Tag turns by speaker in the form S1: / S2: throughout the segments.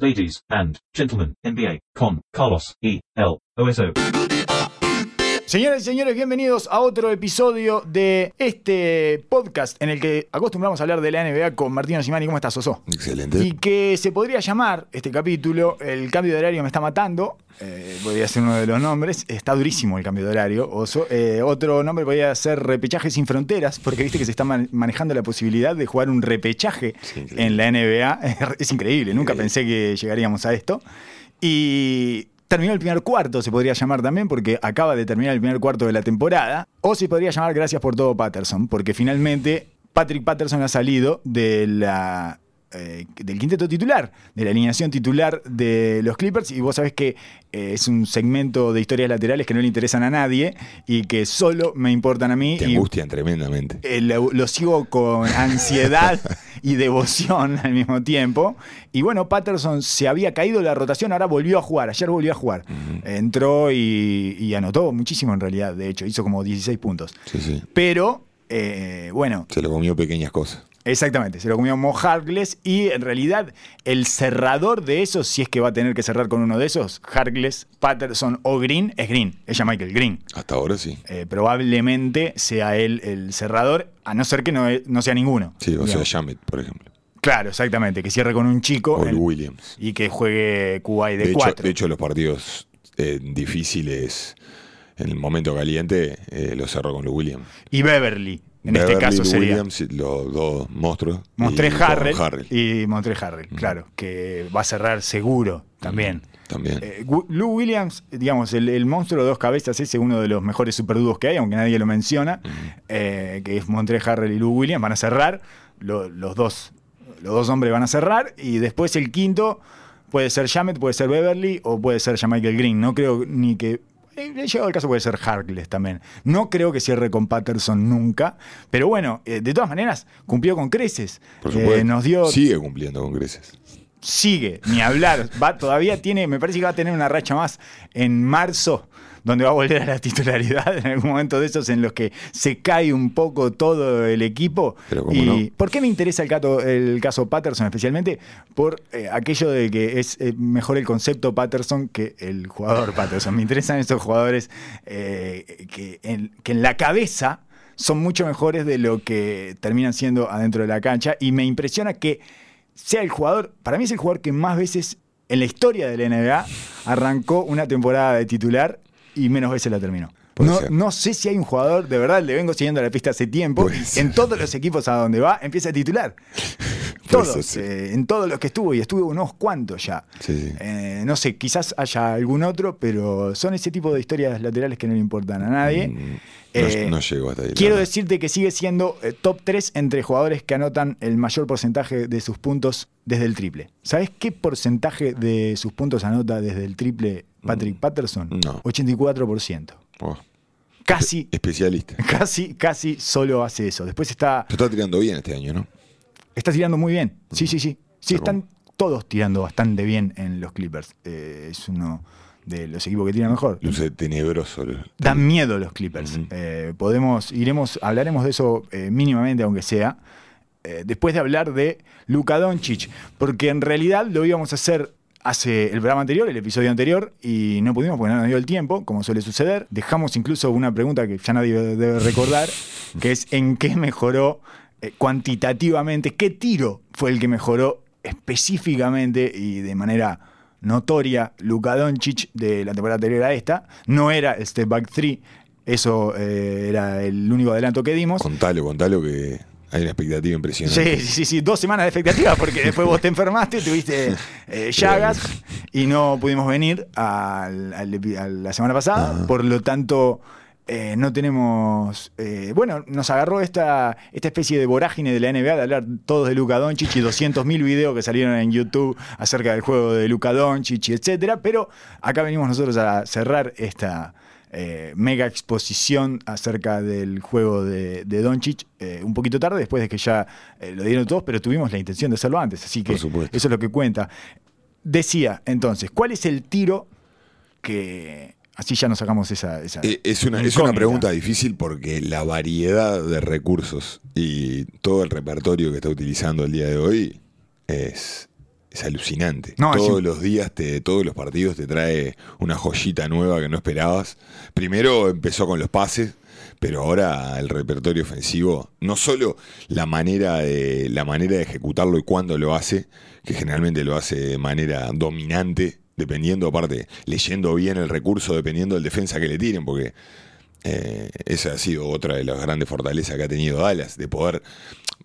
S1: Ladies and gentlemen, NBA con Carlos E. L. OSO.
S2: Señoras y señores, bienvenidos a otro episodio de este podcast en el que acostumbramos a hablar de la NBA con Martino Simani. ¿Cómo estás, Oso?
S3: Excelente.
S2: Y que se podría llamar este capítulo El cambio de horario me está matando. Eh, podría ser uno de los nombres. Está durísimo el cambio de horario, Oso. Eh, otro nombre podría ser Repechaje sin fronteras, porque viste que se está man- manejando la posibilidad de jugar un repechaje
S3: Sí,
S2: en la NBA. Es increíble, nunca pensé que llegaríamos a esto. Y terminó el primer cuarto, se podría llamar también, porque acaba de terminar el primer cuarto de la temporada. O se podría llamar Gracias por todo, Patterson, porque finalmente Patrick Patterson ha salido de la. Eh, del quinteto titular, de la alineación titular de los Clippers, y vos sabés que eh, es un segmento de historias laterales que no le interesan a nadie y que solo me importan a mí.
S3: Te
S2: y
S3: angustian tremendamente.
S2: eh, lo, lo sigo con ansiedad y devoción al mismo tiempo. Y bueno, Patterson se había caído de la rotación, ahora volvió a jugar, ayer volvió a jugar. Entró y, y anotó muchísimo en realidad, de hecho, hizo como 16 puntos.
S3: Sí, sí.
S2: Pero, eh, bueno,
S3: Se lo comió pequeñas cosas.
S2: Exactamente, se lo comió Mo Harkless y en realidad el cerrador de esos, si es que va a tener que cerrar con uno de esos, Harkless, Patterson o Green, es Green, es Michael Green.
S3: Hasta ahora sí.
S2: Eh, probablemente sea él el cerrador, a no ser que no, no sea ninguno.
S3: Sí, o sea. Jamet, por ejemplo.
S2: Claro, exactamente, que cierre con un chico
S3: O el
S2: en-
S3: Williams.
S2: y que juegue Kuwait de,
S3: De hecho,
S2: cuatro.
S3: de hecho, los partidos eh, difíciles en el momento caliente eh, los cerró con los Williams.
S2: y Beverly, en este caso sería.
S3: Williams, los dos monstruos.
S2: Montré Harrell,
S3: Harrell.
S2: y Montré Harrell, claro, que va a cerrar seguro también.
S3: También.
S2: Eh, Lou Williams, digamos, el, el monstruo de dos cabezas es uno de los mejores superdúos que hay, aunque nadie lo menciona, eh, que es Montré Harrell y Lou Williams, van a cerrar, lo- los, dos, los dos hombres van a cerrar, y después el quinto puede ser Jamet, puede ser Beverly o puede ser Michael Green. No creo ni que... eh, He llegado el caso puede ser Harkless también. No creo que cierre con Patterson nunca, pero bueno, eh, de todas maneras, cumplió con creces.
S3: por
S2: Eh,
S3: supuesto.
S2: nos dio
S3: Sigue cumpliendo con creces.
S2: sigue, ni hablar. Va, todavía tiene, me parece que va a tener una racha más en marzo, donde va a volver a la titularidad en algún momento de esos en los que se cae un poco todo el equipo.
S3: Pero
S2: y
S3: no.
S2: ¿Por qué me interesa el, caso, el caso Patterson especialmente? Por eh, aquello de que es eh, mejor el concepto Patterson que el jugador Patterson. Me interesan esos jugadores eh, que, en, que en la cabeza son mucho mejores de lo que terminan siendo adentro de la cancha y me impresiona que sea el jugador, para mí es el jugador que más veces en la historia de la NBA arrancó una temporada de titular y menos veces la terminó. No, no sé si hay un jugador, de verdad, le vengo siguiendo la pista hace tiempo, en todos los equipos a donde va empieza a titular. Todos, eh, en todos los que estuvo, y estuvo unos cuantos ya.
S3: Sí, sí.
S2: Eh, no sé, quizás haya algún otro, pero son ese tipo de historias laterales que no le importan a nadie.
S3: Mm, no,
S2: Eh,
S3: no llegó hasta ahí.
S2: Quiero decirte que sigue siendo eh, top 3 entre jugadores que anotan el mayor porcentaje de sus puntos desde el triple. ¿Sabes qué porcentaje de sus puntos anota desde el triple Patrick Patterson?
S3: No.
S2: 84%.
S3: Oh,
S2: Casi,
S3: especialista.
S2: casi, casi solo hace eso. Después está,
S3: Se está tirando bien este año, ¿no?
S2: está tirando muy bien. Sí, sí, sí. Sí,
S3: Está
S2: están todos tirando bastante bien en los Clippers. Eh, es uno de los equipos que tira mejor.
S3: Luce tenebroso.
S2: Dan miedo los Clippers. Eh, podemos, iremos, hablaremos de eso eh, mínimamente, aunque sea, eh, después de hablar de Luka Doncic, porque en realidad lo íbamos a hacer hace el programa anterior, el episodio anterior, y no pudimos porque no nos dio el tiempo, como suele suceder. Dejamos incluso una pregunta que ya nadie debe recordar, que es en qué mejoró eh, cuantitativamente, qué tiro fue el que mejoró específicamente y de manera notoria Luka Doncic de la temporada anterior a esta. No era el Step Back 3, eso eh, era el único adelanto que dimos.
S3: Contalo, contalo que hay una expectativa impresionante.
S2: Sí, sí, sí, dos semanas de expectativa porque después vos te enfermaste, tuviste eh, llagas y no pudimos venir al- a la semana pasada. Por lo tanto, eh, no tenemos. eh, bueno, nos agarró esta, esta especie de vorágine de la NBA de hablar todos de Luka Doncic y 200.000 videos que salieron en YouTube acerca del juego de Luka Doncic etcétera. Pero acá venimos nosotros a cerrar esta. Eh, mega exposición acerca del juego de, de Doncic eh, un poquito tarde, después de que ya eh, lo dieron todos, pero tuvimos la intención de hacerlo antes, así que eso es lo que cuenta. Decía, entonces, ¿cuál es el tiro que... Así ya nos sacamos esa... esa
S3: Eh, Es una, es pregunta difícil porque la variedad de recursos y todo el repertorio que está utilizando el día de hoy es, es alucinante.
S2: No,
S3: todos los días, te, todos los partidos te trae una joyita nueva que no esperabas. Primero empezó con los pases, pero ahora el repertorio ofensivo, no solo la manera de, la manera de ejecutarlo y cuándo lo hace, que generalmente lo hace de manera dominante, dependiendo, aparte, leyendo bien el recurso, dependiendo del defensa que le tiren, porque eh, esa ha sido otra de las grandes fortalezas que ha tenido Dallas, de poder,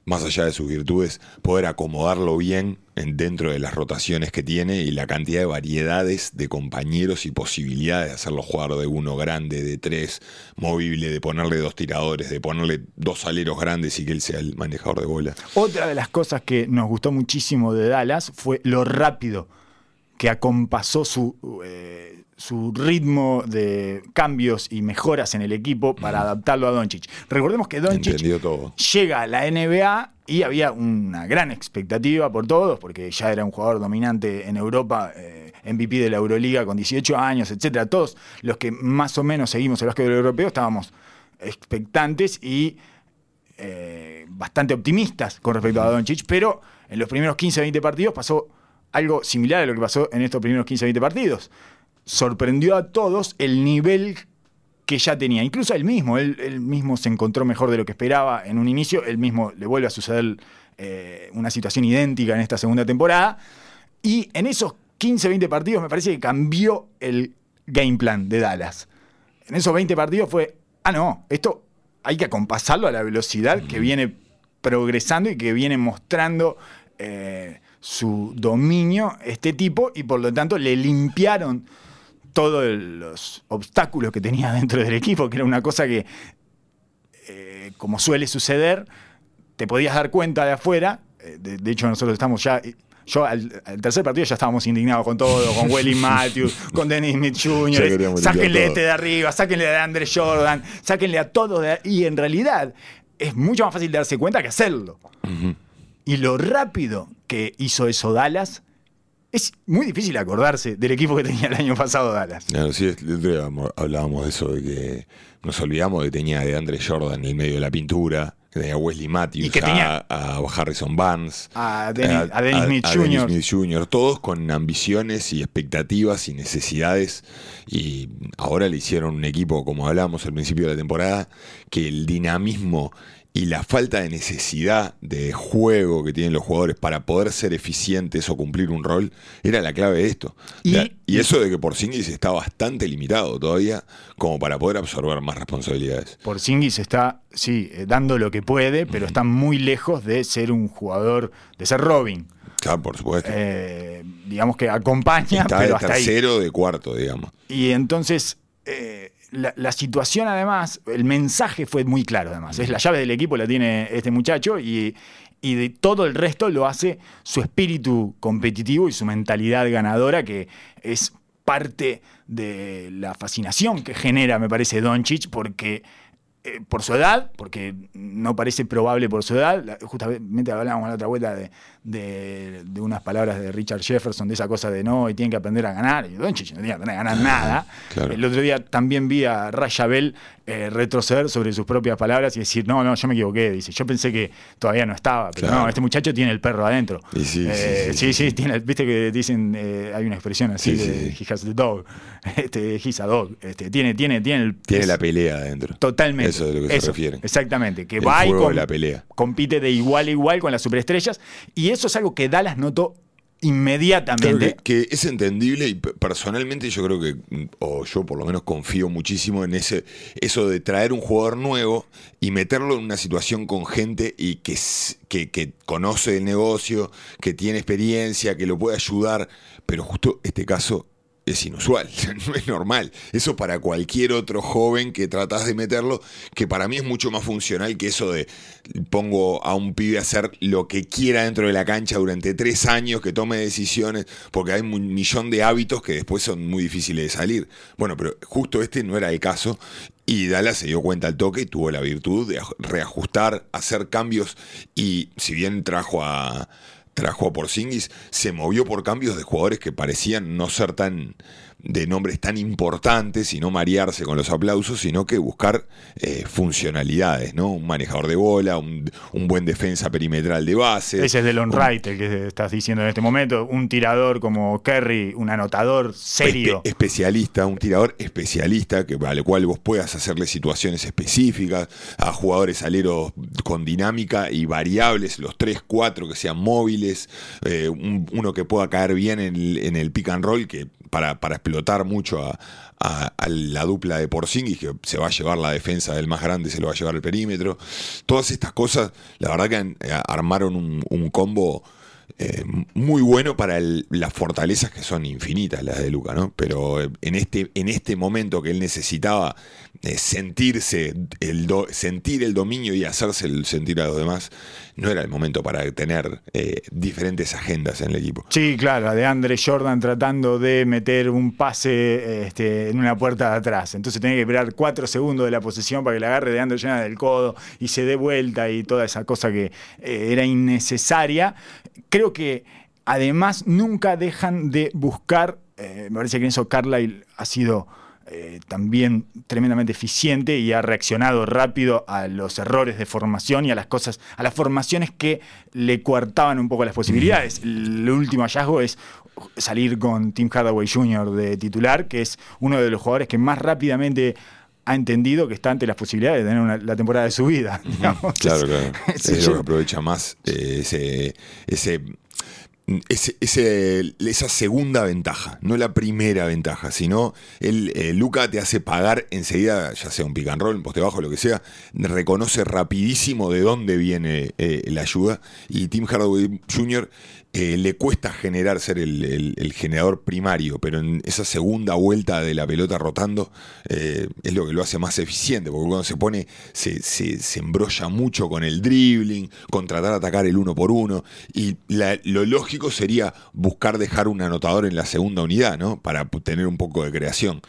S3: más allá de sus virtudes, poder acomodarlo bien en, dentro de las rotaciones que tiene y la cantidad de variedades de compañeros y posibilidades de hacerlo jugar de uno grande, de tres, movible, de ponerle dos tiradores, de ponerle dos aleros grandes y que él sea el manejador de bola.
S2: Otra de las cosas que nos gustó muchísimo de Dallas fue lo rápido que acompasó su, eh, su ritmo de cambios y mejoras en el equipo para adaptarlo a Doncic. Recordemos que Doncic llega a la NBA y había una gran expectativa por todos, porque ya era un jugador dominante en Europa, eh, MVP de la Euroliga con 18 años, etcétera. Todos los que más o menos seguimos el básquetbol europeo estábamos expectantes y eh, bastante optimistas con respecto a Doncic, pero en los primeros 15-20 partidos pasó algo similar a lo que pasó en estos primeros 15-20 partidos. Sorprendió a todos el nivel que ya tenía. Incluso él mismo, él, él mismo se encontró mejor de lo que esperaba en un inicio, él mismo le vuelve a suceder eh, una situación idéntica en esta segunda temporada. Y en esos 15-20 partidos me parece que cambió el game plan de Dallas. En esos 20 partidos fue, ah, no, esto hay que acompasarlo a la velocidad que viene progresando y que viene mostrando eh, su dominio este tipo y por lo tanto le limpiaron todos los obstáculos que tenía dentro del equipo, que era una cosa que, eh, como suele suceder, te podías dar cuenta de afuera. eh, de, de hecho, nosotros estamos ya. Yo al, al tercer partido ya estábamos indignados con todo, con Welly Matthews, con Dennis Smith Jr. Sáquenle
S3: limpiar
S2: este de arriba, sáquenle de Andre Jordan, sáquenle a todos de Y en realidad es mucho más fácil darse cuenta que hacerlo. Y lo rápido que hizo eso Dallas, es muy difícil acordarse del equipo que tenía el año pasado Dallas.
S3: Claro, sí, hablábamos de eso, de que nos olvidamos de que tenía de Andre Jordan en el medio de la pintura, que tenía a Wesley Matthews,
S2: Y que tenía-
S3: a, a Harrison Barnes,
S2: A Dennis- a Dennis Smith
S3: Dennis
S2: Jr..
S3: Smith Jr., todos con ambiciones y expectativas y necesidades. Y ahora le hicieron un equipo, como hablábamos al principio de la temporada, que el dinamismo y la falta de necesidad de juego que tienen los jugadores para poder ser eficientes o cumplir un rol era la clave de esto.
S2: Y-
S3: eso de que Porzingis está bastante limitado todavía como para poder absorber más responsabilidades.
S2: Porzingis está, sí, eh, dando lo que puede, pero está muy lejos de ser un jugador, de ser Robin.
S3: Claro, por supuesto.
S2: Eh, digamos que acompaña,
S3: está
S2: pero
S3: de
S2: hasta ahí.
S3: tercero o de cuarto, digamos.
S2: Y entonces, eh, la, situación además, el mensaje fue muy claro además. Es la llave del equipo, la tiene este muchacho y, y de todo el resto lo hace su espíritu competitivo y su mentalidad ganadora, que es parte de la fascinación que genera, me parece, Doncic, porque eh, por su edad, porque no parece probable por su edad, justamente hablábamos la otra vuelta de, de- de unas palabras de Richard Jefferson, de esa cosa de no, y tienen que aprender a ganar, y Doncic no tiene que aprender a ganar nada.
S3: Claro.
S2: El otro día también vi a Raya Bell eh, retroceder sobre sus propias palabras y decir, no, no, yo me equivoqué, dice, yo pensé que todavía no estaba, pero
S3: Claro.
S2: no, este muchacho tiene el perro adentro.
S3: Y sí, sí,
S2: Eh,
S3: sí,
S2: sí, sí, tiene, viste que dicen, eh, hay una expresión así
S3: Sí,
S2: de he has the dog, este, he's a dog, este, tiene, tiene, tiene el...
S3: Tiene
S2: es-
S3: la pelea adentro.
S2: Totalmente.
S3: Eso es de lo que se
S2: Eso,
S3: refieren.
S2: Exactamente. Que
S3: El
S2: va y com-
S3: la pelea.
S2: compite de igual a igual con las superestrellas. Y eso es algo que Dallas notó inmediatamente.
S3: que, es entendible y pe- personalmente yo creo que, o yo por lo menos confío muchísimo en ese eso de traer un jugador nuevo y meterlo en una situación con gente y que, que conoce el negocio, que tiene experiencia, que lo puede ayudar, pero justo este caso es inusual, no es normal. Eso para cualquier otro joven que tratás de meterlo, que para mí es mucho más funcional que eso de pongo a un pibe a hacer lo que quiera dentro de la cancha durante tres años, que tome decisiones, porque hay un millón de hábitos que después son muy difíciles de salir. Bueno, pero justo este no era el caso. Y Dallas se dio cuenta al toque y tuvo la virtud de aj- reajustar, hacer cambios y si bien trajo a, trajo a Porzingis, se movió por cambios de jugadores que parecían no ser tan de nombres tan importantes y no marearse con los aplausos, sino que buscar eh, funcionalidades, ¿no? Un manejador de bola, un, un buen defensa perimetral de base.
S2: Ese es Delon
S3: un-
S2: Wright, el que estás diciendo en este momento. Un tirador como Kerry, un anotador serio.
S3: Espe- especialista, un tirador especialista que, al cual vos puedas hacerle situaciones específicas a jugadores aleros con dinámica y variables, los 3, 4 que sean móviles, eh, un- uno que pueda caer bien en el, en el pick and roll que para, explotar mucho a, la dupla de Porzingis que se va a llevar la defensa del más grande, se lo va a llevar el perímetro. Todas estas cosas, la verdad que eh, armaron un, combo eh, muy bueno para las fortalezas que son infinitas las de Luca, ¿no? Pero eh, en este, en este momento que él necesitaba sentirse, el do- sentir el dominio y hacerse el sentir a los demás, no era el momento para tener eh, diferentes agendas en el equipo.
S2: Sí, claro, la de Andre Jordan tratando de meter un pase este, en una puerta de atrás. Entonces tenía que esperar cuatro segundos de la posesión para que la agarre de Andre Jordan del codo y se dé vuelta y toda esa cosa que eh, era innecesaria. Creo que además nunca dejan de buscar, eh, me parece que en eso Carlisle ha sido eh, también tremendamente eficiente y ha reaccionado rápido a los errores de formación y a las cosas, a las formaciones que le coartaban un poco las posibilidades. El último hallazgo es salir con Tim Hardaway Jr. de titular, que es uno de los jugadores que más rápidamente ha entendido que está ante las posibilidades de tener una- la temporada de su vida. digamos.
S3: Claro, claro.
S2: Es-
S3: Es lo que aprovecha más eh, ese, ese, ese- esa segunda ventaja, no la primera ventaja, sino el eh, Luca te hace pagar enseguida, ya sea un pick and roll, un poste bajo, lo que sea, reconoce rapidísimo de dónde viene eh, la ayuda y Tim Hardaway Jr. eh, le cuesta generar ser el, generador primario, pero en esa segunda vuelta de la pelota rotando eh, es lo que lo hace más eficiente, porque cuando se pone, se, se- se embrolla mucho con el dribbling, con tratar de atacar el uno por uno, y la- lo lógico sería buscar dejar un anotador en la segunda unidad, ¿no? Para tener un poco de creación.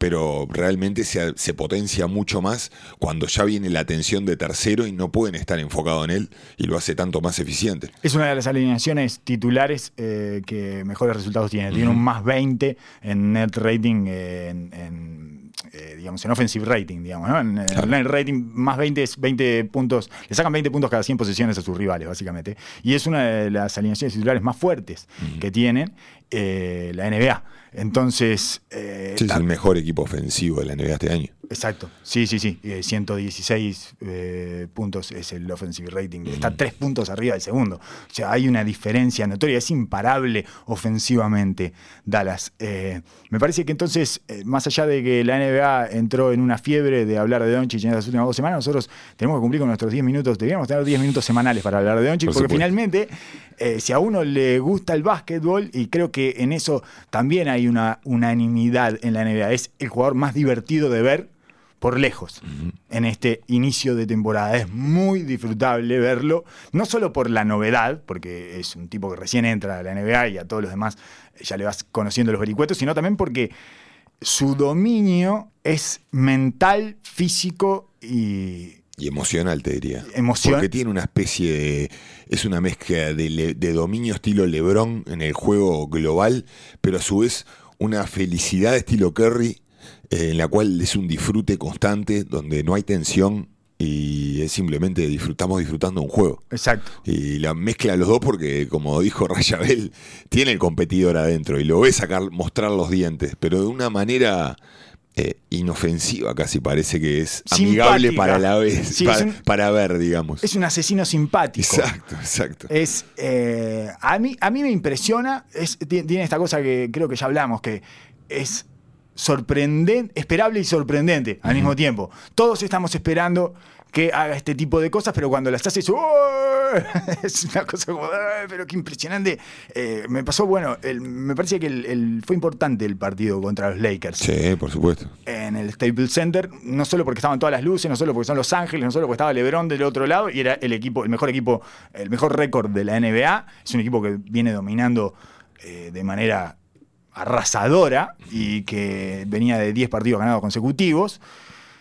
S3: Pero realmente se, se potencia mucho más cuando ya viene la atención de tercero y no pueden estar enfocados en él y lo hace tanto más eficiente.
S2: Es una de las alineaciones titulares eh, que mejores resultados tiene. Tiene un más 20 en net rating, eh, en, en, eh, digamos, en offensive rating, digamos, ¿no? En, en net rating más 20 es 20 puntos, le sacan 20 puntos cada 100 posiciones a sus rivales, básicamente. Y es una de las alineaciones titulares más fuertes que tienen la NBA. Entonces, eh,
S3: Sí, es el mejor equipo ofensivo de la NBA este año.
S2: Exacto, sí, sí, sí. Eh, 116 eh, puntos es el offensive rating. Está tres puntos arriba del segundo. O sea, hay una diferencia notoria. Es imparable ofensivamente Dallas. Eh, me parece que entonces, eh, más allá de que la NBA entró en una fiebre de hablar de Doncic en las últimas dos semanas, nosotros tenemos que cumplir con nuestros 10 minutos. Deberíamos tener 10 minutos semanales para hablar de Doncic,
S3: Por
S2: porque
S3: supuesto.
S2: finalmente, si a uno le gusta el básquetbol, y creo que en eso también hay una unanimidad en la NBA, es el jugador más divertido de ver por lejos en este inicio de temporada. Es muy disfrutable verlo, no solo por la novedad, porque es un tipo que recién entra a la NBA y a todos los demás ya le vas conociendo los vericuetos, sino también porque su dominio es mental, físico y
S3: Y emocional, te diría.
S2: Emoción-
S3: Porque tiene una especie de. Es una mezcla de, le- de dominio estilo LeBron en el juego global, pero a su vez una felicidad estilo Curry, eh, en la cual es un disfrute constante, donde no hay tensión y es simplemente disfrutamos disfrutando un juego.
S2: exacto.
S3: Y la mezcla de los dos porque, como dijo Rayabel, tiene el competidor adentro y lo ve sacar, mostrar los dientes, pero de una manera eh, inofensiva casi parece que es amigable
S2: Simpática.
S3: para la vez,
S2: Sí,
S3: para,
S2: es un-
S3: para ver, digamos.
S2: Es un asesino simpático.
S3: Exacto, exacto.
S2: Es, eh, a, mí, a mí me impresiona, es, ti- tiene esta cosa que creo que ya hablamos, que es sorprendente, esperable y sorprendente al mismo tiempo. Todos estamos esperando que haga este tipo de cosas, pero cuando las hace es, ¡oh! es una cosa como, ¡ay, pero qué impresionante. Eh, me pasó, bueno, el- me parece que el- el- fue importante el partido contra los Lakers
S3: Sí, por supuesto.
S2: en el Staples Center, no solo porque estaban todas las luces, no solo porque son Los Ángeles, no solo porque estaba LeBron del otro lado y era el equipo, el mejor equipo, el mejor récord de la NBA. Es un equipo que viene dominando eh, de manera arrasadora y que venía de 10 partidos ganados consecutivos,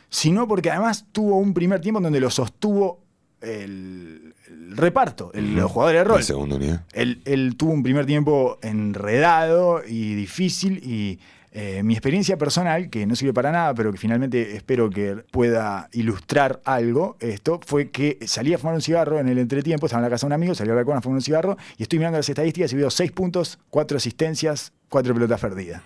S2: sino porque además tuvo un primer tiempo en donde lo sostuvo el, el reparto, el, los jugadores de rol.
S3: La segunda unidad.
S2: Él, él tuvo un primer tiempo enredado y difícil y Eh, mi experiencia personal, que no sirve para nada, pero que finalmente espero que pueda ilustrar algo, esto fue que salí a fumar un cigarro en el entretiempo, estaba en la casa de un amigo, salí a balcón a fumar un cigarro y estoy mirando las estadísticas y veo 6 puntos, 4 asistencias, 4 pelotas perdidas.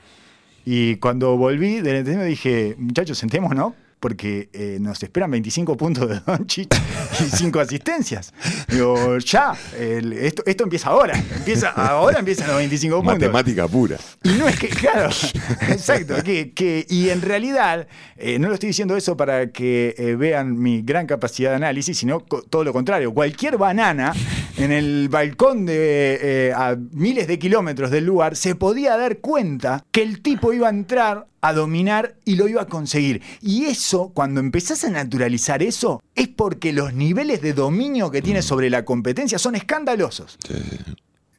S2: Y cuando volví del entretiempo dije, muchachos, sentémonos, ¿no? porque eh, nos esperan 25 puntos de Doncic y 5 asistencias. Digo, ya, el- esto, esto empieza ahora. Empieza, ahora empiezan los 25 puntos.
S3: Matemática pura.
S2: Y no es que, claro, exacto, que, que- y en realidad, eh, no lo estoy diciendo eso para que eh, vean mi gran capacidad de análisis, sino todo lo contrario. Cualquier banana en el balcón de eh, a miles de kilómetros del lugar se podía dar cuenta que el tipo iba a entrar a dominar y lo iba a conseguir. Y eso, cuando empezás a naturalizar eso, es porque los niveles de dominio que tiene sobre la competencia son escandalosos
S3: Sí,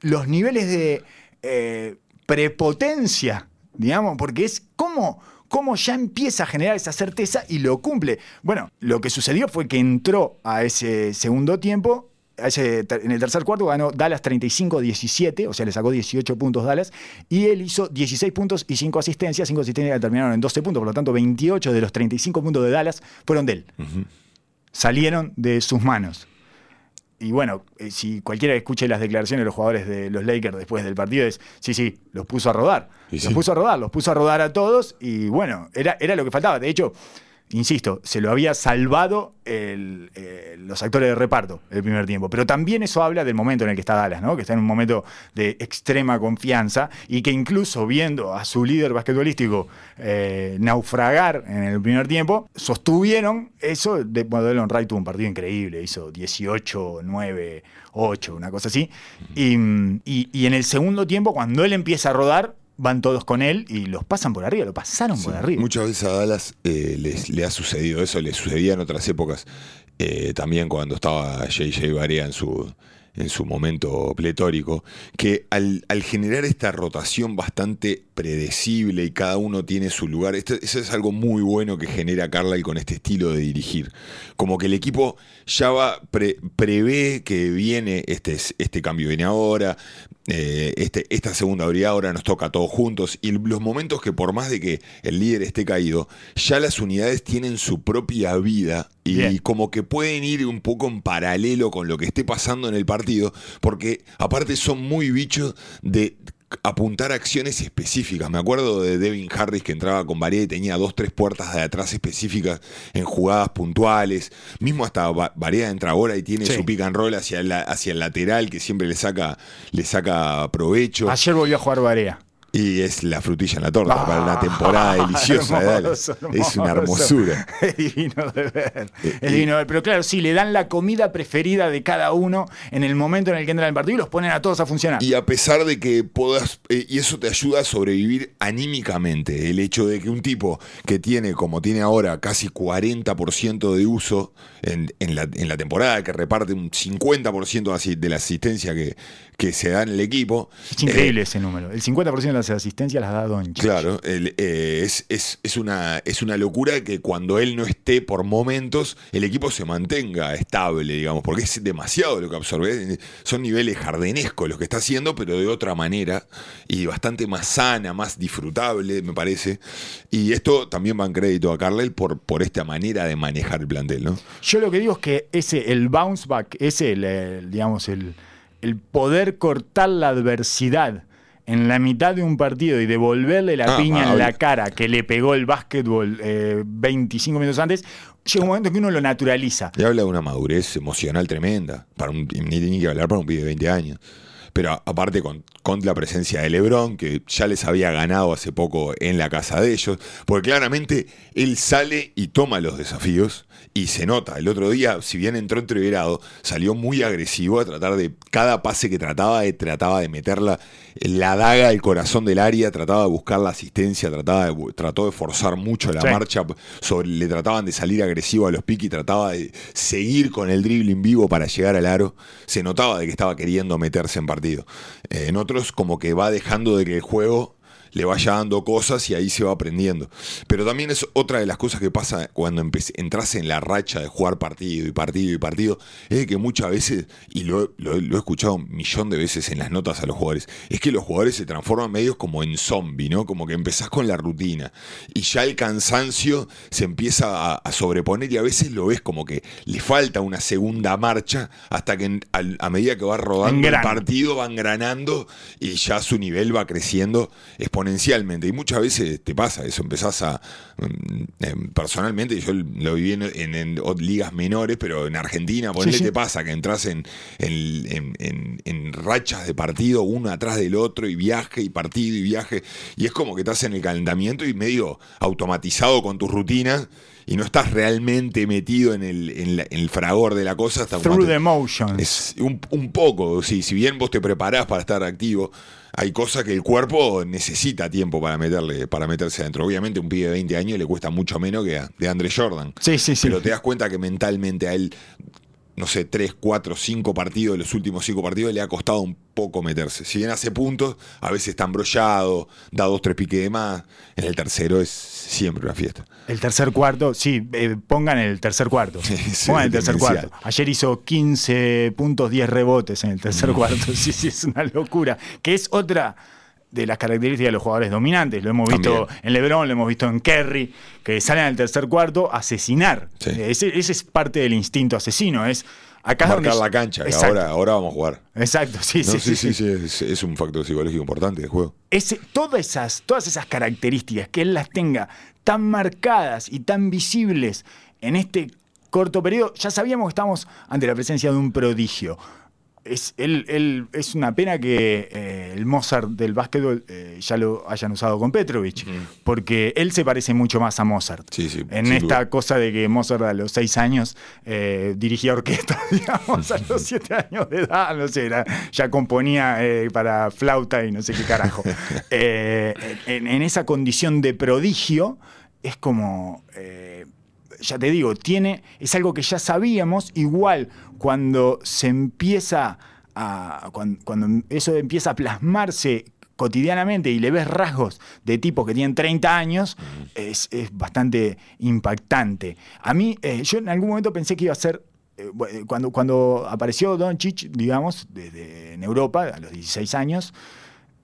S2: los niveles de eh, prepotencia, digamos, porque es como, como ya empieza a generar esa certeza y lo cumple. Bueno, lo que sucedió fue que entró a ese segundo tiempo. En el tercer cuarto ganó Dallas 35-17, o sea, le sacó 18 puntos Dallas, y él hizo 16 puntos y 5 asistencias, 5 asistencias que terminaron en 12 puntos, por lo tanto 28 de los 35 puntos de Dallas fueron de él salieron de sus manos. Y bueno, eh, si cualquiera escuche las declaraciones de los jugadores de los Lakers después del partido es, sí, sí, los puso a rodar. Los
S3: sí.
S2: puso a rodar, los puso a rodar a todos y bueno, era, era lo que faltaba. De hecho, insisto, se lo había salvado eh, los actores de reparto el primer tiempo. Pero también eso habla del momento en el que está Dallas, ¿no? Que está en un momento de extrema confianza y que incluso viendo a su líder basquetbolístico eh, naufragar en el primer tiempo, sostuvieron eso. De, bueno, Delon Wright tuvo un partido increíble, hizo 18, 9, 8, una cosa así. Y en el segundo tiempo, cuando él empieza a rodar, van todos con él y los pasan por arriba, lo pasaron por arriba.
S3: Muchas veces a Dallas eh, les, le ha sucedido eso, le sucedía en otras épocas, eh, también cuando estaba JJ Barea en su, en su momento pletórico, que al, al generar esta rotación bastante predecible y cada uno tiene su lugar, esto- eso es algo muy bueno que genera Carlisle con este estilo de dirigir. Como que el equipo ya va, pre- prevé que viene este, este cambio, viene ahora, eh, este, esta segunda habilidad ahora nos toca a todos juntos y los momentos que por más de que el líder esté caído, ya las unidades tienen su propia vida y
S2: Bien.
S3: como que pueden ir un poco en paralelo con lo que esté pasando en el partido, porque aparte son muy bichos de apuntar acciones específicas. Me acuerdo de Devin Harris que entraba con Varela y tenía dos, tres puertas de atrás específicas en jugadas puntuales. Mismo hasta Va- Varela entra ahora y tiene
S2: Sí.
S3: su pick and roll hacia, la- hacia el lateral que siempre le saca, le saca provecho.
S2: Ayer volvió a jugar Barea.
S3: Y es la frutilla en la torta
S2: Ah,
S3: para una temporada deliciosa de Dallas.
S2: hermoso,
S3: Es una hermosura.
S2: Es divino de ver.
S3: Eh,
S2: Es
S3: y-
S2: divino de ver. Pero claro, sí, le dan la comida preferida de cada uno en el momento en el que entra en el partido y los ponen a todos a funcionar.
S3: Y a pesar de que puedas, eh, y eso te ayuda a sobrevivir anímicamente, el hecho de que un tipo que tiene, como tiene ahora, casi 40% de uso en, en la, en la temporada, que reparte un 50% así de la asistencia que, que se da en el equipo.
S2: es increíble ese número. El 50% de las asistencias las da Doncic.
S3: Claro, el- eh, es, es- es una, es una locura que cuando él no esté por momentos, el equipo se mantenga estable, digamos, porque es demasiado lo que absorbe. Son niveles jardinescos los que está haciendo, pero de otra manera y bastante más sana, más disfrutable, me parece. Y esto también va en crédito a Carlyle por, por esta manera de manejar el plantel, ¿no?
S2: Yo lo que digo es que ese, el bounce back, ese, el, el, digamos, el, el poder cortar la adversidad en la mitad de un partido y devolverle la
S3: Ah,
S2: piña en la cara que le pegó el básquetbol eh, 25 minutos antes, llega un momento en que uno lo naturaliza.
S3: Y habla de una madurez emocional tremenda, para un, ni ni que hablar para un pibe de 20 años. Pero aparte con, con la presencia de Lebron, que ya les había ganado hace poco en la casa de ellos, porque claramente él sale y toma los desafíos y se nota. El otro día, si bien entró entreverado, salió muy agresivo a tratar de, cada pase que trataba, de, trataba de meterla en la daga del corazón del área, trataba de buscar la asistencia, trataba de, trató de forzar mucho la
S2: Sí.
S3: marcha, sobre, le trataban de salir agresivo a los piques y trataba de seguir con el dribbling vivo para llegar al aro. Se notaba de que estaba queriendo meterse en partido. Eh, en otros como que va dejando de que el juego le vaya dando cosas y ahí se va aprendiendo. Pero también es otra de las cosas que pasa cuando entras en la racha de jugar partido y partido y partido, es que muchas veces, y lo, lo- lo he escuchado un millón de veces en las notas a los jugadores, es que los jugadores se transforman medios como en zombie, ¿no? Como que empezás con la rutina y ya el cansancio se empieza a, a sobreponer y a veces lo ves como que le falta una segunda marcha hasta que en- a medida que va rodando el partido va engranando y ya su nivel va creciendo exponencialmente. Y muchas veces te pasa eso, empezás a... mm, em, Personalmente yo lo viví en, en- en ot- ligas menores, pero en Argentina, ponele,
S2: sí.
S3: te pasa que entras en, en- rachas de partido, uno atrás del otro, y viaje, y partido, y viaje, y es como que estás en el calentamiento y medio automatizado con tus rutinas, y no estás realmente metido en el, en la- en el fragor de la cosa hasta
S2: Through the motions.
S3: es un, un poco, sí, si bien vos te preparás para estar activo, hay cosas que el cuerpo necesita tiempo para meterle, para meterse adentro. Obviamente un pibe de 20 años le cuesta mucho menos que a de Andre Jordan.
S2: Sí, sí, sí.
S3: Pero te das cuenta que mentalmente a él, no sé, 3, 4, 5 partidos, los últimos 5 partidos, le ha costado un poco meterse. Si bien hace puntos, a veces está embrollado, da dos, tres piques de más. En el tercero es siempre una fiesta.
S2: El tercer cuarto, sí, eh, pongan el tercer cuarto.
S3: Sí,
S2: pongan el tercer cuarto. Ayer hizo 15 puntos, 10 rebotes en el tercer
S3: Mm.
S2: cuarto. Sí, sí, es una locura. Que es otra de las características de los jugadores dominantes. Lo hemos visto
S3: También.
S2: en LeBron, lo hemos visto en Kerry, que salen al tercer cuarto a asesinar.
S3: Sí.
S2: Ese, ese es parte del instinto asesino. Es acá
S3: Marcar
S2: donde-
S3: la cancha, que ahora, ahora vamos a jugar.
S2: Exacto, sí,
S3: No,
S2: sí,
S3: sí,
S2: sí,
S3: sí, sí, es, es un factor psicológico importante del juego.
S2: ese- todas, esas, todas esas características, que él las tenga tan marcadas y tan visibles en este corto periodo, ya sabíamos que estamos ante la presencia de un prodigio. Es, él, él- es una pena que eh, el Mozart del básquetbol eh, ya lo hayan usado con Petrovich, porque él se parece mucho más a Mozart.
S3: Sí, sí,
S2: en esta
S3: duda.
S2: cosa de que Mozart a los seis años eh, dirigía orquesta, digamos, a los siete años de edad, no sé, era- ya componía para flauta y no sé qué carajo. En, en esa condición de prodigio, es como, ya te digo, tiene, es algo que ya sabíamos, igual cuando se empieza a, cuan- cuando, eso empieza a plasmarse cotidianamente y le ves rasgos de tipos que tienen 30 años, es, es bastante impactante. A mí, eh, yo en algún momento pensé que iba a ser, eh, bueno, cuando, cuando apareció Doncic, digamos, desde en Europa, a los 16 años,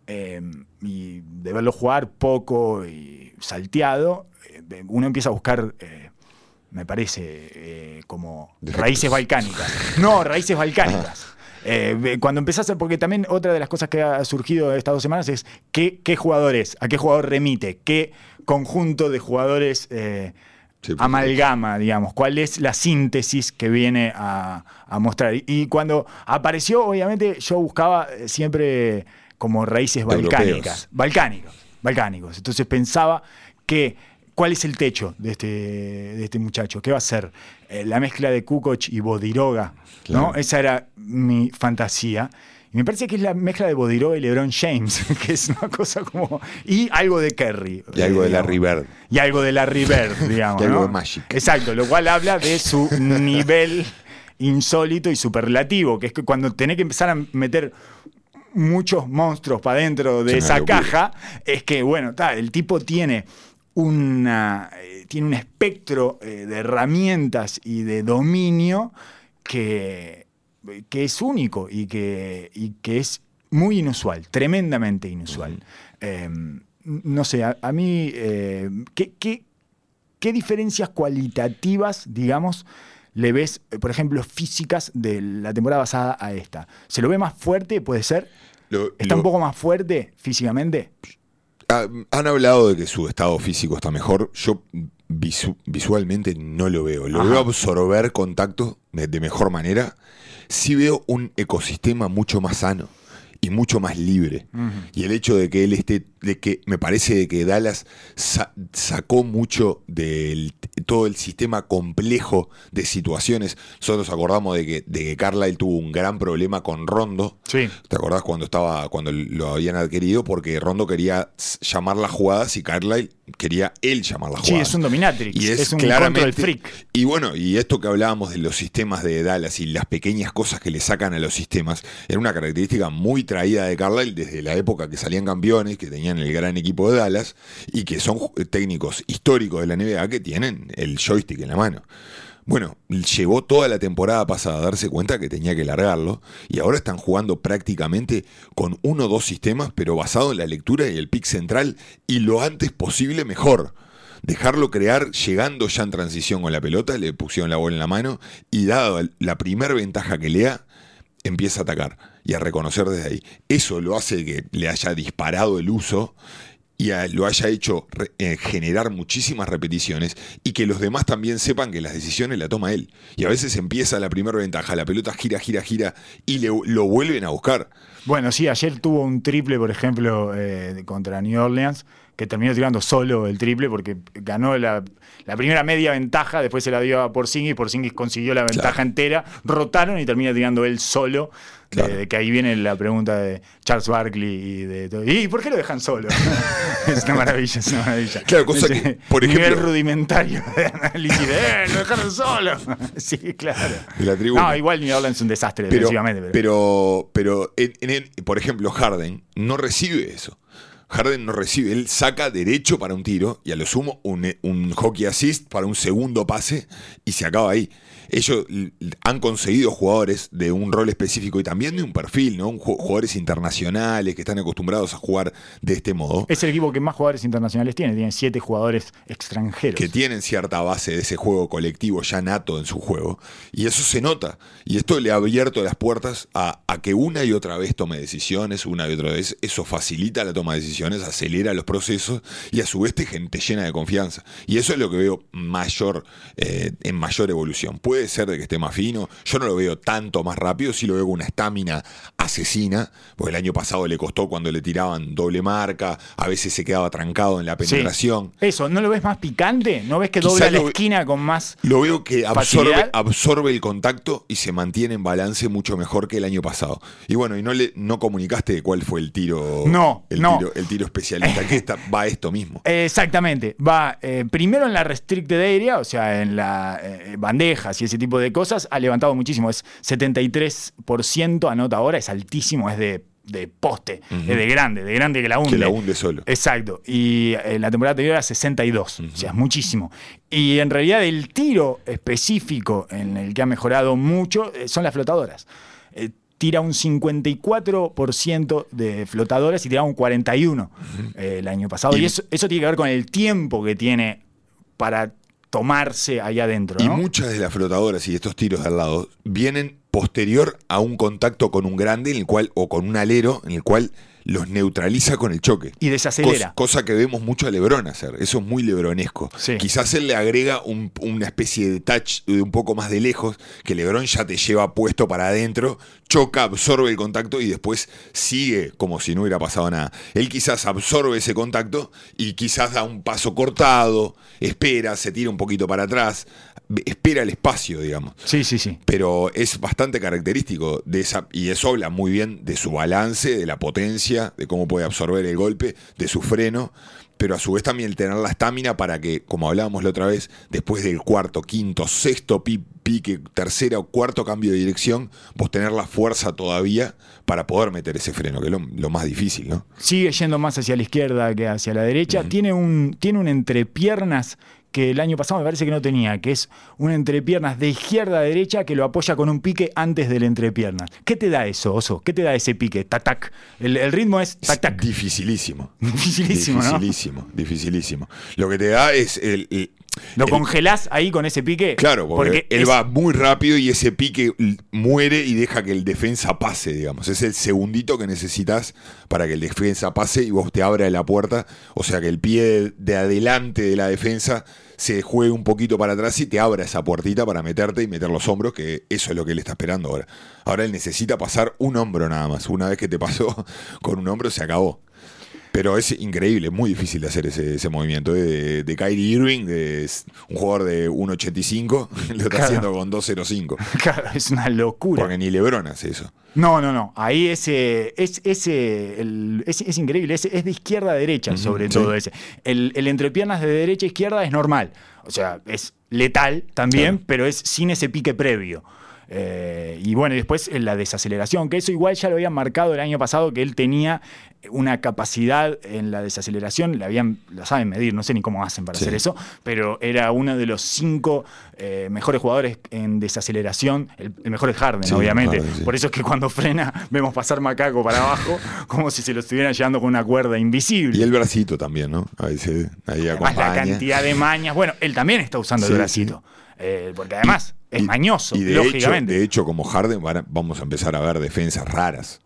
S2: eh, y de verlo jugar poco y salteado, eh, uno empieza a buscar, eh, me parece, eh, como
S3: Defectos.
S2: raíces balcánicas. No, raíces balcánicas. Eh, ve- cuando empezás a, porque también otra de las cosas que ha surgido estas dos semanas es qué, qué jugador es, a qué jugador remite, qué conjunto de jugadores eh,
S3: Sí,
S2: amalgama, digamos, cuál es la síntesis que viene a, a mostrar. Y, cuando apareció, obviamente, yo buscaba eh, siempre como raíces
S3: Europeos.
S2: balcánicas, balcánicos, balcánicos. Entonces pensaba que cuál es el techo de este, de este muchacho, qué va a ser Eh, la mezcla de Kukoc y Bodiroga, ¿no? Esa era mi fantasía. Y me parece que es la mezcla de Bodiroga y LeBron James, que es una cosa como... Y algo de Kerry.
S3: Y algo de
S2: digamos.
S3: Bird.
S2: Y algo de Larry Bird, digamos.
S3: Y algo
S2: ¿no?
S3: de Magic.
S2: Exacto, lo cual habla de su nivel insólito y superlativo, que es que cuando tenés que empezar a meter muchos monstruos para dentro de
S3: Es
S2: esa caja, es que, bueno, ta, el tipo tiene una eh, tiene un espectro eh, de herramientas y de dominio que, que es único y que, y que es muy inusual, tremendamente inusual. Eh, no sé, a, a mí, eh, ¿qué, qué, qué diferencias cualitativas, digamos, le ves, por ejemplo, físicas de la temporada pasada a esta? ¿Se lo ve más fuerte, puede ser?
S3: Lo-
S2: ¿Está
S3: lo-
S2: un poco más fuerte físicamente?
S3: Ah, Han hablado de que su estado físico está mejor. Yo visu- visualmente no lo veo. Lo
S2: Ajá.
S3: veo absorber contacto de, de mejor manera. Sí veo un ecosistema mucho más sano y mucho más libre. Y el hecho de que él esté, de que me parece de que Dallas sa- sacó mucho del todo el sistema complejo de situaciones. Nosotros acordamos de que, de que Carlisle tuvo un gran problema con Rondo.
S2: Sí.
S3: ¿Te acordás cuando estaba cuando lo habían adquirido? Porque Rondo quería llamar las jugadas y Carlisle quería él llamar las
S2: Sí,
S3: jugadas.
S2: es un dominatrix,
S3: Y es,
S2: es un
S3: claramente,
S2: freak.
S3: Y bueno, y esto que hablábamos de los sistemas de Dallas y las pequeñas cosas que le sacan a los sistemas, era una característica muy traída de Carlisle desde la época que salían campeones, que tenían el gran equipo de Dallas, y que son técnicos históricos de la NBA que tienen el joystick en la mano. Bueno, llevó toda la temporada pasada a darse cuenta que tenía que largarlo y ahora están jugando prácticamente con uno o dos sistemas, pero basado en la lectura y el pick central y lo antes posible mejor. Dejarlo crear llegando ya en transición con la pelota, le pusieron la bola en la mano y dado la primera ventaja que le da, empieza a atacar y a reconocer desde ahí. Eso lo hace que le haya disparado el uso y a- lo haya hecho eh, generar muchísimas repeticiones y que los demás también sepan que las decisiones la toma él. Y a veces empieza la primera ventaja, la pelota gira, gira, gira y le- lo vuelven a buscar.
S2: Bueno, sí, ayer tuvo un triple, por ejemplo, eh, contra New Orleans, que terminó tirando solo el triple porque ganó la, la primera media ventaja, después se la dio a Porzingis, Porzingis consiguió la ventaja
S3: Claro.
S2: entera, rotaron y termina tirando él solo. de-
S3: Claro.
S2: de que ahí viene la pregunta de Charles Barkley y de. ¿Y por qué lo dejan solo? es una maravilla, es una maravilla.
S3: Claro, cosa
S2: Ese
S3: que, por
S2: nivel rudimentario de análisis de ¡eh! lo dejaron solo! sí, claro.
S3: La.
S2: No, igual New Orleans es un desastre
S3: Pero,
S2: defensivamente. pero-
S3: pero, pero en- en el- por ejemplo, Harden no recibe eso. Harden no recibe, él saca derecho para un tiro y a lo sumo un, un hockey assist para un segundo pase y se acaba ahí. Ellos han conseguido jugadores de un rol específico y también de un perfil, ¿no? Jugadores internacionales que están acostumbrados a jugar de este modo.
S2: Es el equipo que más jugadores internacionales tiene, tiene siete jugadores extranjeros.
S3: que tienen cierta base de ese juego colectivo ya nato en su juego. Y eso se nota. Y esto le ha abierto las puertas a, a que una y otra vez tome decisiones, una y otra vez. Eso facilita la toma de decisiones, acelera los procesos y a su vez te, te llena de confianza. Y eso es lo que veo mayor, eh, en mayor evolución. Puede ser de que esté más fino. Yo no lo veo tanto más rápido, sí lo veo con una estamina asesina, porque el año pasado le costó cuando le tiraban doble marca, a veces se quedaba trancado en la
S2: Sí.
S3: penetración.
S2: Eso, ¿no lo ves más picante? ¿No ves que
S3: Quizá
S2: dobla la esquina con más...
S3: Lo veo que absorbe, absorbe el contacto y se mantiene en balance mucho mejor que el año pasado. Y bueno, y no le no comunicaste cuál fue el tiro.
S2: No,
S3: el
S2: no.
S3: tiro, el tiro especialista, que está, va a esto mismo.
S2: Exactamente, va eh, primero en la restricted area, o sea, en las bandejas y ese tipo de cosas, ha levantado muchísimo, es 73% anota ahora, es altísimo, es de, de poste, es de grande, de grande que la hunde.
S3: Que la hunde solo.
S2: Exacto, y en la temporada anterior era 62, o sea, es muchísimo. Y en realidad el tiro específico en el que ha mejorado mucho eh, son las flotadoras. Eh, tira un 54% de flotadoras y tiraba un 41% eh, el año pasado. Y,
S3: Y-
S2: eso, eso tiene que ver con el tiempo que tiene para tomarse ahí adentro.
S3: Y muchas de las flotadoras y estos tiros de al lado vienen posterior a un contacto con un grande en el cual, o con un alero en el cual los neutraliza con el choque.
S2: Y desacelera.
S3: Cos- cosa que vemos mucho a Lebron hacer. Eso es muy lebronesco.
S2: Sí.
S3: Quizás él le agrega un- una especie de touch de un poco más de lejos, que Lebron ya te lleva puesto para adentro, choca, absorbe el contacto y después sigue como si no hubiera pasado nada. Él quizás absorbe ese contacto y quizás da un paso cortado, espera, se tira un poquito para atrás, espera el espacio, digamos
S2: Sí, sí, sí.
S3: pero es bastante característico de esa y eso habla muy bien de su balance, de la potencia, de cómo puede absorber el golpe, de su freno, pero a su vez también el tener la estamina para que, como hablábamos la otra vez, después del cuarto, quinto, sexto pi- pique, tercera o cuarto cambio de dirección, vos tener la fuerza todavía para poder meter ese freno, que es lo, lo más difícil, ¿no?
S2: Sigue yendo más hacia la izquierda que hacia la derecha. tiene, un, tiene un entrepiernas que el año pasado me parece que no tenía, que es un entrepiernas de izquierda a derecha que lo apoya con un pique antes del entrepiernas. ¿Qué te da eso, Oso? ¿Qué te da ese pique? Tac, tac. El, el ritmo es tac,
S3: Es
S2: tac.
S3: dificilísimo.
S2: Dificilísimo, ¿no?
S3: Dificilísimo, dificilísimo. Lo que te da es el- el,
S2: ¿Lo
S3: el-
S2: congelás ahí con ese pique?
S3: Claro, porque, él
S2: es-
S3: va muy rápido y ese pique muere y deja que el defensa pase, digamos. Es el segundito que necesitas para que el defensa pase y vos te abra la puerta. O sea, que el pie de, de adelante de la defensa se juegue un poquito para atrás y te abra esa puertita para meterte y meter los hombros, que eso es lo que él está esperando ahora. Ahora él necesita pasar un hombro nada más. Una vez que te pasó con un hombro, se acabó. Pero es increíble, es muy difícil de hacer ese, ese movimiento. De, de Kyrie Irving, de un jugador de 1.85, lo está
S2: Claro.
S3: haciendo con 2.05.
S2: Claro, es una locura.
S3: Porque ni Lebron hace eso.
S2: No, no, no. Ahí ese, es, ese, el- es, es increíble. Es, es de izquierda a derecha, sobre
S3: sí.
S2: todo ese. El, el entrepiernas de derecha a izquierda es normal. O sea, es letal también,
S3: Claro.
S2: pero es sin ese pique previo. Eh, y bueno, y después eh, la desaceleración, que eso igual ya lo habían marcado el año pasado, que él tenía una capacidad en la desaceleración, la habían, la saben medir, no sé ni cómo hacen para
S3: Sí.
S2: hacer eso, pero era uno de los cinco eh, mejores jugadores en desaceleración, el, el mejor es Harden,
S3: Sí,
S2: obviamente.
S3: Harden, sí.
S2: Por eso es que cuando frena vemos pasar macaco para abajo, como si se lo estuvieran llevando con una cuerda invisible.
S3: Y el bracito también, ¿no? A veces ahí
S2: Además, la cantidad de mañas. Bueno, él también está usando el bracito. Eh, porque además es
S3: Y-
S2: mañoso,
S3: Y de hecho,
S2: lógicamente.
S3: de hecho, como Harden, van a- vamos a empezar a ver defensas raras.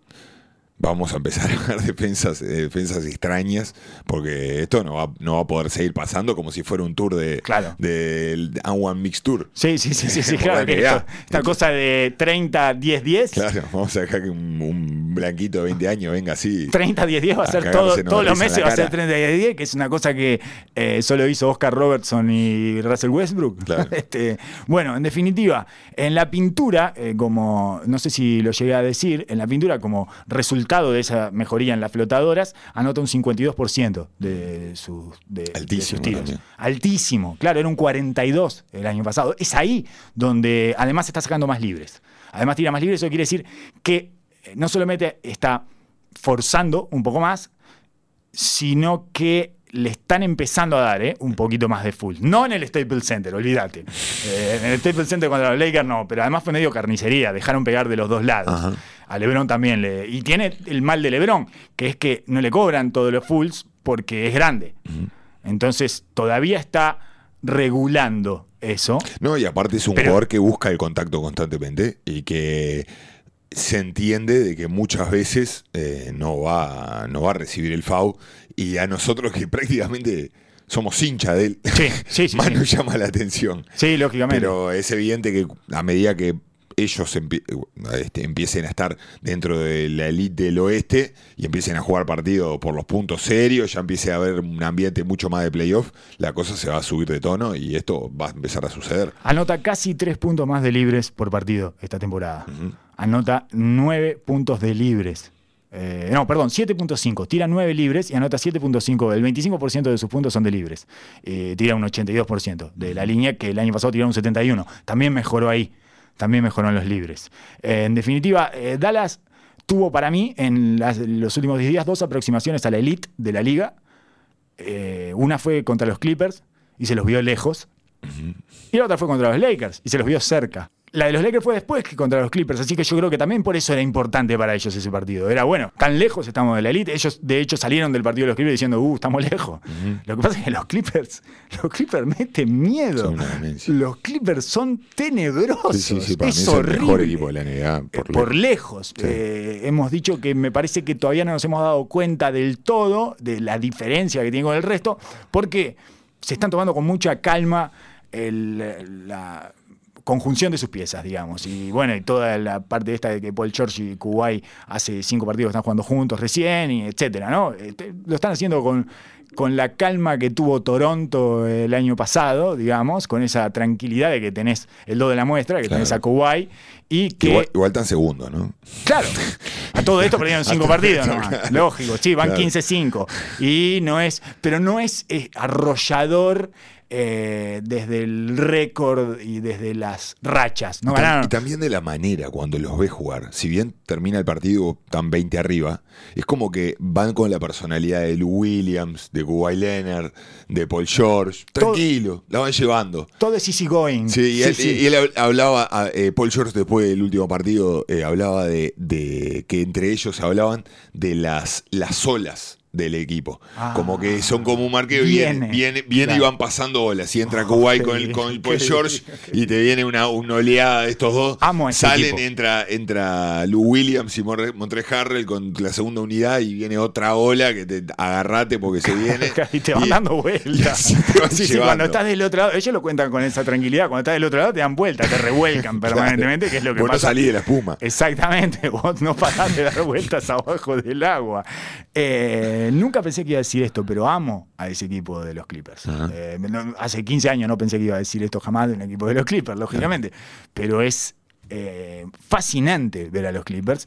S3: Vamos a empezar a ver defensas, eh, defensas extrañas, porque esto no va, no va a poder seguir pasando como si fuera un tour de
S2: Claro.
S3: del One Mix Tour.
S2: Sí, sí, sí, sí, sí, claro.
S3: la
S2: que esto- esta cosa de 30, 10, 10.
S3: Claro, vamos a dejar que un, un blanquito de 20 años venga así.
S2: 30, 10, 10 va a
S3: A
S2: ser todo, todos los meses va a ser
S3: cara.
S2: 30, 10, 10, que es una cosa que eh, solo hizo Oscar Robertson y Russell Westbrook.
S3: Claro.
S2: Este, bueno, en definitiva, en la pintura, eh, como no sé si lo llegué a decir, en la pintura, como resultado de esa mejoría en las flotadoras, anota un 52% de sus, de, de
S3: Altísimo
S2: sus tiros.
S3: también.
S2: Altísimo, claro, era un 42 el año pasado. Es ahí donde además está sacando más libres. Además tira más libres, eso quiere decir que eh, no solamente está forzando un poco más, sino que le están empezando a dar ¿eh? un poquito más de full. No en el Staples Center, olvídate. Eh, en el Staples Center contra los Lakers no, pero además fue medio carnicería, dejaron pegar de los dos lados.
S3: Ajá.
S2: A Lebron también le. Y tiene el mal de Lebron, que es que no le cobran todos los fulls porque es grande. Entonces todavía está regulando eso.
S3: No, y aparte es un
S2: Pero-
S3: jugador que busca el contacto constantemente y que se entiende de que muchas veces eh, no, va, no va a recibir el FAU y a nosotros que prácticamente somos hincha de él,
S2: Sí, sí, sí.
S3: más nos llama la atención.
S2: Sí, lógicamente.
S3: Pero es evidente que a medida que ellos empie- este, empiecen a estar dentro de la elite del oeste y empiecen a jugar partidos por los puntos serios, ya empiece a haber un ambiente mucho más de playoff, la cosa se va a subir de tono y esto va a empezar a suceder.
S2: Anota casi tres puntos más de libres por partido esta temporada. Anota nueve puntos de libres. Eh, no, perdón, 7.5. Tira 9 libres y anota 7.5. El 25% de sus puntos son de libres. Eh, tira un 82% de la línea que el año pasado tiró un 71%. También mejoró ahí. También mejoró en los libres. Eh, en definitiva, Dallas tuvo para mí en las- los últimos 10 días dos aproximaciones a la elite de la liga. Una fue contra los Clippers y se los vio lejos. Y la otra fue contra los Lakers y se los vio cerca. La de los Lakers fue después que contra los Clippers, así que yo creo que también por eso era importante para ellos ese partido. Era bueno, tan lejos estamos de la elite. Ellos, de hecho, salieron del partido de los Clippers diciendo, uh, estamos lejos. Lo que pasa es que los Clippers, los Clippers meten miedo. Los Clippers son tenebrosos.
S3: Sí, sí, sí, para
S2: es
S3: mí es el
S2: horrible.
S3: mejor equipo de la NBA.
S2: Eh,
S3: Por,
S2: Por,
S3: lejos.
S2: Eh, hemos dicho que me parece que todavía no nos hemos dado cuenta del todo de la diferencia que tiene con el resto, porque se están tomando con mucha calma el- la conjunción de sus piezas, digamos. Y bueno, y toda la parte esta de que Paul George y Kuwait hace cinco partidos que están jugando juntos recién, y etcétera, ¿no? Este, lo están haciendo con, con la calma que tuvo Toronto el año pasado, digamos, con esa tranquilidad de que tenés el do de la muestra, que tenés a Kuwait, y que
S3: Igual, igual tan segundo, ¿no?
S2: Claro. A todo esto perdieron cinco partidos nomás.
S3: claro.
S2: Lógico, sí, van
S3: Claro.
S2: 15-5. Y no es, pero no es eh, arrollador eh, desde el récord y desde las rachas. No
S3: Y tam-
S2: ganaron.
S3: Y también de la manera cuando los ves jugar. Si bien termina el partido tan 20 arriba, es como que van con la personalidad de Lou Williams, de Kawhi Leonard, de Paul George.
S2: Todo-
S3: Tranquilo, la van llevando.
S2: Todo es easy going.
S3: Sí, y él, y él hablaba, a- eh, Paul George después del último partido, eh, hablaba de, de que entre ellos hablaban de las, las olas del equipo.
S2: Ah,
S3: como que son como un marqueo, viene,
S2: viene.
S3: viene, viene y
S2: Claro.
S3: van pasando olas. Y entra
S2: Oh, qué
S3: con, el, con el Paul George y te viene una, una oleada de estos dos.
S2: Amo a ese
S3: Salen,
S2: equipo.
S3: entra, entra Lou Williams y Montre Harrell con la segunda unidad y viene otra ola que te agarrate porque se viene.
S2: y te van dando vueltas.
S3: Sí,
S2: cuando estás del otro lado, ellos lo cuentan con esa tranquilidad. Cuando estás del otro lado, te dan vueltas, te revuelcan permanentemente, que es lo que
S3: Vos no salís de la espuma.
S2: Exactamente, vos no parás de dar vueltas abajo del agua. Eh, nunca pensé que iba a decir esto, pero amo a ese equipo de los Clippers. Eh, no- hace 15 años no pensé que iba a decir esto jamás de un equipo de los Clippers, lógicamente. Pero es eh, fascinante ver a los Clippers.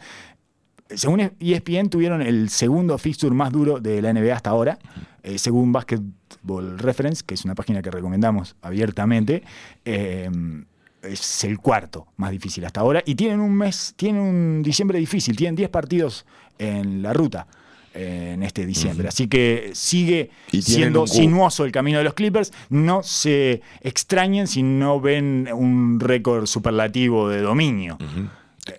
S2: Según ESPN, tuvieron el segundo fixture más duro de la NBA hasta ahora. Eh, según Basketball Reference, que es una página que recomendamos abiertamente, eh, es el cuarto más difícil hasta ahora. Y tienen un mes, tienen un diciembre difícil, tienen 10 partidos en la ruta eh, en este diciembre. Así que sigue siendo
S3: un
S2: sinuoso el camino de los Clippers. No se extrañen si no ven un récord superlativo de dominio.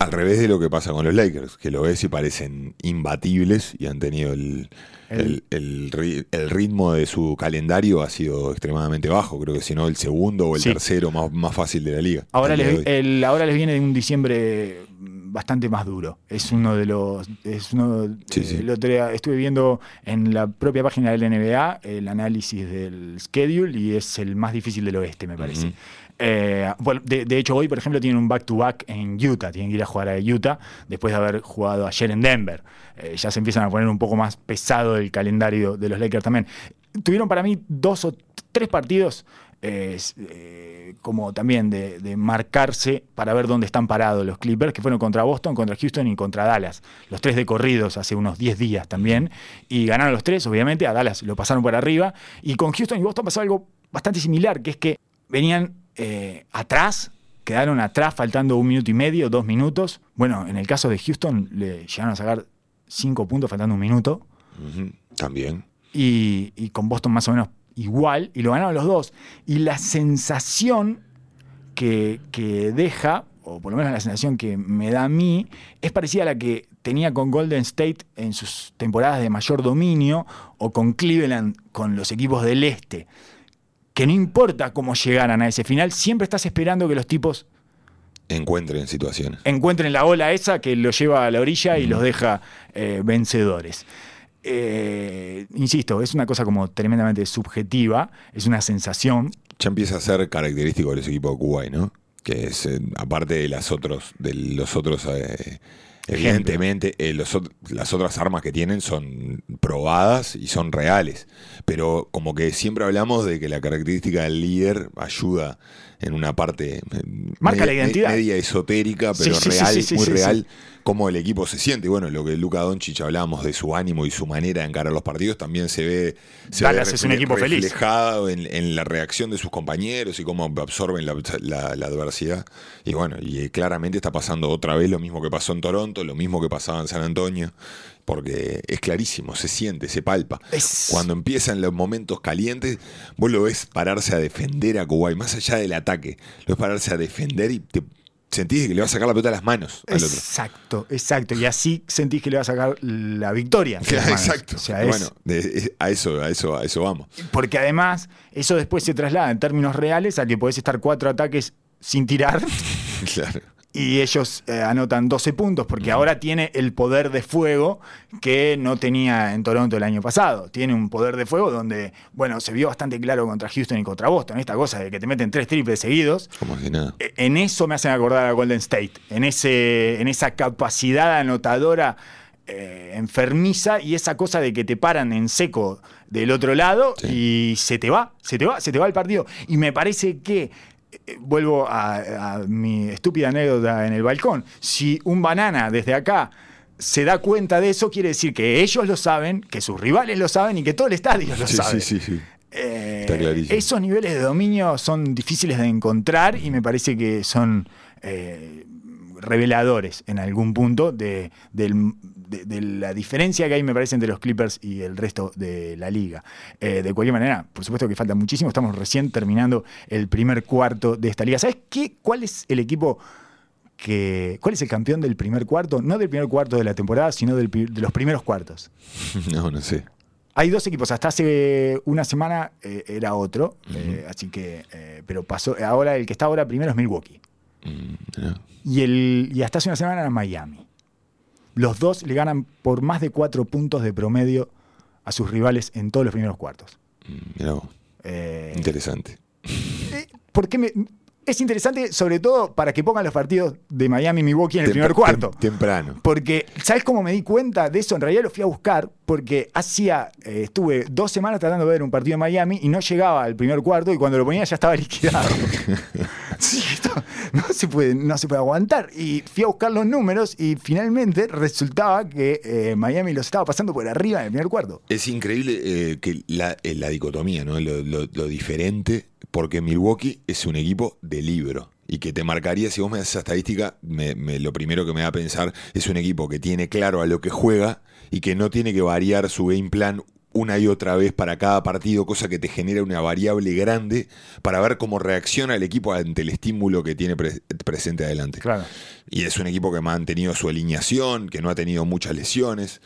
S3: Al revés de lo que pasa con los Lakers, que lo ves y parecen imbatibles y han tenido el, el, el ri- el ritmo de su calendario ha sido extremadamente bajo. Creo que si no el segundo o el
S2: Sí.
S3: tercero más, más fácil de la liga.
S2: Ahora les, ahora les viene un diciembre bastante más duro. Es uno de los. Es uno,
S3: Sí, sí.
S2: el otro día estuve viendo en la propia página del NBA el análisis del schedule y es el más difícil del oeste, me parece. Eh, bueno, de, de hecho, hoy, por ejemplo, tienen un back-to-back en Utah. Tienen que ir a jugar a Utah después de haber jugado ayer en Denver. Eh, ya se empiezan a poner un poco más pesado el calendario de los Lakers también. Tuvieron para mí dos o t- tres partidos eh, eh, como también de, de marcarse para ver dónde están parados los Clippers, que fueron contra Boston, contra Houston y contra Dallas. Los tres de corridos hace unos 10 días también. Y ganaron los tres, obviamente. A Dallas lo pasaron por arriba. Y con Houston y Boston pasó algo bastante similar, que es que venían eh, atrás, quedaron atrás faltando un minuto y medio, dos minutos. Bueno, en el caso de Houston le llegaron a sacar cinco puntos faltando un minuto.
S3: También.
S2: Y, y con Boston más o menos igual, y lo ganaron los dos. Y la sensación que, que deja, o por lo menos la sensación que me da a mí, es parecida a la que tenía con Golden State en sus temporadas de mayor dominio, o con Cleveland, con los equipos del este. Que no importa cómo llegaran a ese final, siempre estás esperando que los tipos
S3: Encuentren situaciones.
S2: encuentren la ola esa que los lleva a la orilla y los deja eh, vencedores. Eh, insisto, es una cosa como tremendamente subjetiva, es una sensación.
S3: Ya empieza a ser característico de los equipos de Kuwait, ¿no? Que es, eh, aparte de las otros, de los otros, eh, evidentemente, los las otras armas que tienen son probadas y son reales. Pero como que siempre hablamos de que la característica del líder ayuda en una parte eh,
S2: Marca la
S3: media-
S2: identidad.
S3: media esotérica, pero
S2: sí,
S3: real,
S2: sí,
S3: muy real, cómo el equipo se siente. Bueno, lo que Luca Doncic hablábamos de su ánimo y su manera de encarar los partidos también se ve, se ve
S2: es un equipo feliz.
S3: reflejado en, en la reacción de sus compañeros y cómo absorben la, la- la adversidad. Y bueno, y eh, claramente está pasando otra vez lo mismo que pasó en Toronto, lo mismo que pasaba en San Antonio, porque es clarísimo, se siente, se palpa.
S2: Es-
S3: Cuando empiezan los momentos calientes, vos lo ves pararse a defender a Kuwait, más allá del ataque, lo ves pararse a defender y te sentís que le va a sacar la pelota a las manos al otro.
S2: Exacto, exacto. Y así sentís que le va a sacar la victoria. manos.
S3: Exacto.
S2: O sea, es-
S3: bueno, a eso, a eso, a eso vamos.
S2: porque además eso después se traslada en términos reales a que podés estar cuatro ataques sin tirar
S3: Claro.
S2: Y ellos eh, anotan 12 puntos porque ahora tiene el poder de fuego que no tenía en Toronto el año pasado. Tiene un poder de fuego donde, bueno, se vio bastante claro contra Houston y contra Boston, esta cosa de que te meten tres triples seguidos.
S3: Como si nada.
S2: E- En eso me hacen acordar a Golden State, en, ese, en esa capacidad anotadora eh, enfermiza y esa cosa de que te paran en seco del otro lado y se te va, se te va, se te va el partido. Y me parece que, eh, vuelvo a, a mi estúpida anécdota en el balcón, si un banana desde acá se da cuenta de eso, quiere decir que ellos lo saben, que sus rivales lo saben y que todo el estadio lo
S3: Sí,
S2: sabe.
S3: sí, sí, sí.
S2: Eh,
S3: Está clarísimo.
S2: esos niveles de dominio son difíciles de encontrar y me parece que son eh, reveladores en algún punto de, del- de- de la diferencia que hay, me parece, entre los Clippers y el resto de la liga. Eh, de cualquier manera, por supuesto que falta muchísimo, estamos recién terminando el primer cuarto de esta liga. ¿Sabes qué? ¿Cuál es el equipo que... ¿Cuál es el campeón del primer cuarto? No del primer cuarto de la temporada, sino del de los primeros cuartos.
S3: No, no sé.
S2: Hay dos equipos, hasta hace una semana eh, era otro, eh, así que, eh, pero pasó, ahora el que está ahora primero es Milwaukee.
S3: Mm.
S2: Y, el, y hasta hace una semana era Miami. Los dos le ganan por más de cuatro puntos de promedio a sus rivales en todos los primeros cuartos.
S3: Mm.
S2: Eh,
S3: Interesante.
S2: eh, ¿por qué me- es interesante, sobre todo para que pongan los partidos de Miami y Milwaukee en el primer cuarto.
S3: tem- temprano.
S2: Porque, ¿sabes cómo me di cuenta de eso? En realidad lo fui a buscar porque hacía, eh, estuve dos semanas tratando de ver un partido de Miami y no llegaba al primer cuarto y cuando lo ponía ya estaba liquidado. Sí, no se puede, no se puede aguantar. Y fui a buscar los números y finalmente resultaba que eh, Miami los estaba pasando por arriba en el primer cuarto.
S3: Es increíble eh, que la, eh, la dicotomía, ¿no? Lo, lo- diferente, porque Milwaukee es un equipo de libro. y que te marcaría, si vos me das esa estadística, me- me- lo primero que me da a pensar es un equipo que tiene claro a lo que juega y que no tiene que variar su game plan una y otra vez para cada partido, cosa que te genera una variable grande para ver cómo reacciona el equipo ante el estímulo que tiene pre- presente adelante.
S2: Claro.
S3: Y es un equipo que ha mantenido su alineación, que no ha tenido muchas lesiones.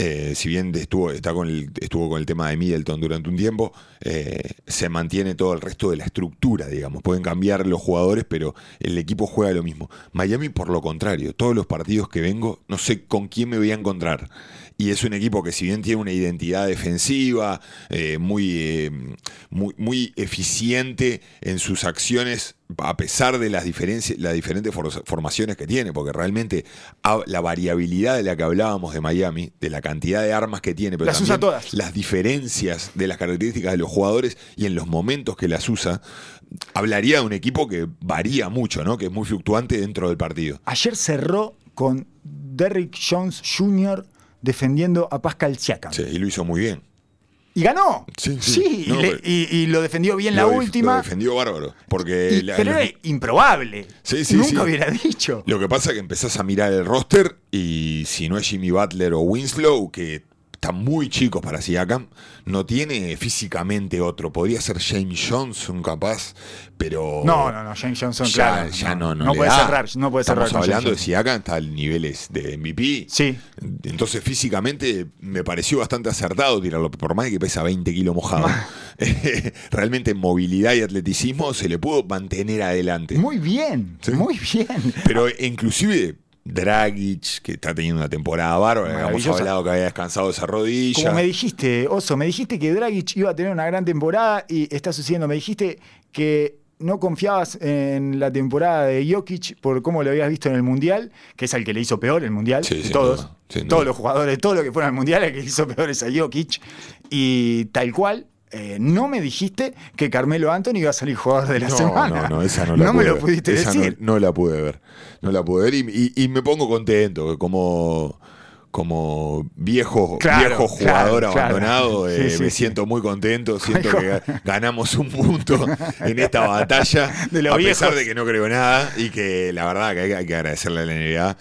S3: Eh, si bien estuvo, está con el, estuvo con el tema de Middleton durante un tiempo, eh, se mantiene todo el resto de la estructura, digamos. Pueden cambiar los jugadores, pero el equipo juega lo mismo. Miami, por lo contrario, todos los partidos que vengo, no sé con quién me voy a encontrar. Y es un equipo que si bien tiene una identidad defensiva, eh, muy, eh, muy, muy eficiente en sus acciones, a pesar de las, diferencias, las diferentes for- formaciones que tiene, porque realmente la variabilidad de la que hablábamos de Miami, de la cantidad de armas que tiene, pero
S2: Las usa todas.
S3: las diferencias de las características de los jugadores y en los momentos que las usa, hablaría de un equipo que varía mucho, ¿no? que es muy fluctuante dentro del partido.
S2: Ayer cerró con Derrick Jones Jr. defendiendo a Pascal Siakam.
S3: Sí, y lo hizo muy bien.
S2: Y ganó.
S3: Sí, sí. No,
S2: le-
S3: pero-
S2: y- y lo defendió bien la
S3: def- Lo
S2: última.
S3: defendió bárbaro. Porque
S2: y-
S3: la-
S2: pero era improbable.
S3: Sí, sí,
S2: Nunca
S3: sí.
S2: hubiera dicho.
S3: Lo que pasa es que empezás a mirar el roster y si no es Jimmy Butler o Winslow, que están muy chicos para Siakam, no tiene físicamente otro. Podría ser James Johnson capaz, pero...
S2: No, no, no, James Johnson,
S3: ya,
S2: claro.
S3: ya no, no,
S2: no
S3: le
S2: puede
S3: da.
S2: cerrar, no puede cerrar.
S3: Estamos hablando de. Siakam, está a niveles de MVP.
S2: Sí.
S3: Entonces físicamente me pareció bastante acertado tirarlo, por más que pesa 20 kilos mojado. Realmente en movilidad y atleticismo se le pudo mantener adelante.
S2: Muy bien,
S3: Sí.
S2: muy bien.
S3: Pero inclusive Dragic, que está teniendo una temporada bárbara, habíamos hablado que había descansado esa rodilla.
S2: Como me dijiste, Oso, me dijiste que Dragic iba a tener una gran temporada y está sucediendo. Me dijiste que no confiabas en la temporada de Jokic por cómo lo habías visto en el Mundial, que es al que le hizo peor el Mundial.
S3: Sí,
S2: de
S3: sin
S2: todos,
S3: duda,
S2: todos
S3: duda.
S2: los jugadores, todos los que fueron al Mundial, el que le hizo peor es a Jokic. Y tal cual. Eh, no me dijiste que Carmelo Anthony iba a salir jugador de la
S3: no,
S2: semana.
S3: no, no, esa no la
S2: me
S3: pude
S2: lo
S3: ver.
S2: pudiste
S3: Esa no-
S2: decir.
S3: No, la pude ver. No la pude ver y, y- y me pongo contento, como, como viejo,
S2: Claro,
S3: viejo jugador
S2: claro, claro.
S3: abandonado, eh,
S2: Sí,
S3: me
S2: sí.
S3: siento muy contento, siento que ga- ganamos un punto en esta batalla,
S2: De
S3: a pesar de que no creo nada y que la verdad que hay, hay que agradecerle a la NBA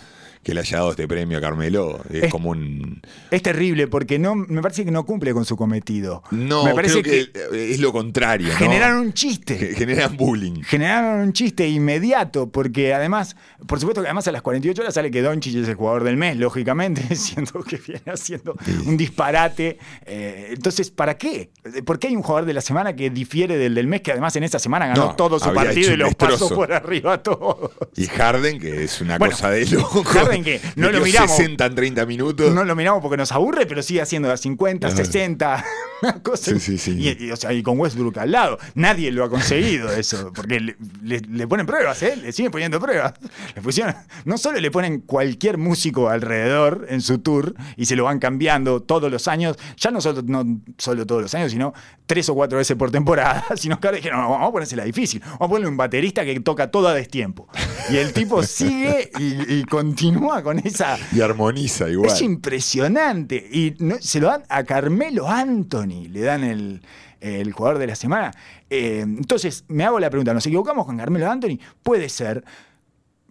S3: que le haya dado este premio a Carmelo. Es,
S2: Es-
S3: como un...
S2: Es terrible porque no, me parece que no cumple con su cometido.
S3: No,
S2: me parece
S3: creo que, es lo contrario. ¿no?
S2: generaron un chiste.
S3: Ge- Generan bullying.
S2: generaron un chiste inmediato, porque además, por supuesto que además a las 48 horas sale que Doncic es el jugador del mes, lógicamente, siendo que viene haciendo un disparate. Eh, entonces, ¿para qué? ¿Por qué hay un jugador de la semana que difiere del del mes, que además en esa semana ganó
S3: No,
S2: todo su partido y los pasó por arriba a todos?
S3: Y Harden, que es una
S2: Bueno,
S3: cosa de loco.
S2: Harden que no lo miramos.
S3: 60 en 30 minutos.
S2: No lo miramos porque nos aburre, pero sigue haciendo las 50,
S3: Ajá.
S2: 60, una cosa.
S3: Sí, sí, sí.
S2: Y, y, o sea, y con Westbrook al lado. Nadie lo ha conseguido eso, porque le, le- le ponen pruebas, ¿eh? Le siguen poniendo pruebas. Le pusieron, no solo le ponen cualquier músico alrededor en su tour y se lo van cambiando todos los años, ya no solo, no solo todos los años, sino tres o cuatro veces por temporada, sino que ahora dijeron, no, vamos a ponérsela difícil, vamos a ponerle un baterista que toca todo a destiempo. Y el tipo sigue y, y continúa con esa...
S3: Y armoniza igual.
S2: Es impresionante. Y no- se lo dan a Carmelo Anthony, le dan el, el jugador de la semana. Eh, entonces, me hago la pregunta, ¿nos equivocamos con Carmelo Anthony? Puede ser.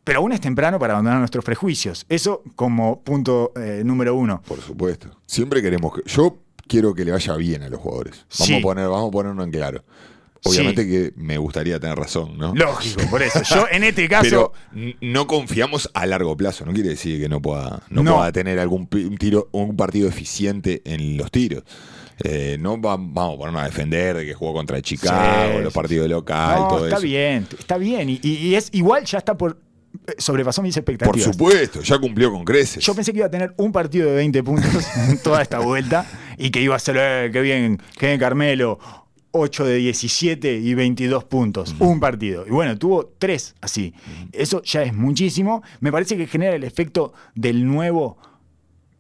S2: Pero aún es temprano para abandonar nuestros prejuicios. Eso como punto eh, número uno.
S3: Por supuesto. Siempre queremos que. Yo quiero que le vaya bien a los jugadores. Vamos,
S2: Sí.
S3: a, poner, vamos a ponerlo en claro. Obviamente que me gustaría tener razón, ¿no?
S2: Lógico, por eso. Yo en este caso.
S3: Pero no confiamos a largo plazo. No quiere decir que no pueda, no
S2: No.
S3: pueda tener algún tiro, un partido eficiente en los tiros. Eh, no va- vamos a ponernos a defender de que jugó contra Chicago,
S2: Sí,
S3: los partidos locales,
S2: no,
S3: todo
S2: está
S3: eso.
S2: bien, está bien. Y, es igual, ya está por. Sobrepasó mis
S3: Por
S2: expectativas.
S3: supuesto, ya cumplió con creces.
S2: Yo pensé que iba a tener un partido de 20 puntos en toda esta vuelta y que iba a ser, eh, qué bien, qué bien Carmelo, 8 de 17 y 22 puntos, un partido. Y bueno, tuvo tres así. Eso ya es muchísimo. Me parece que genera el efecto del nuevo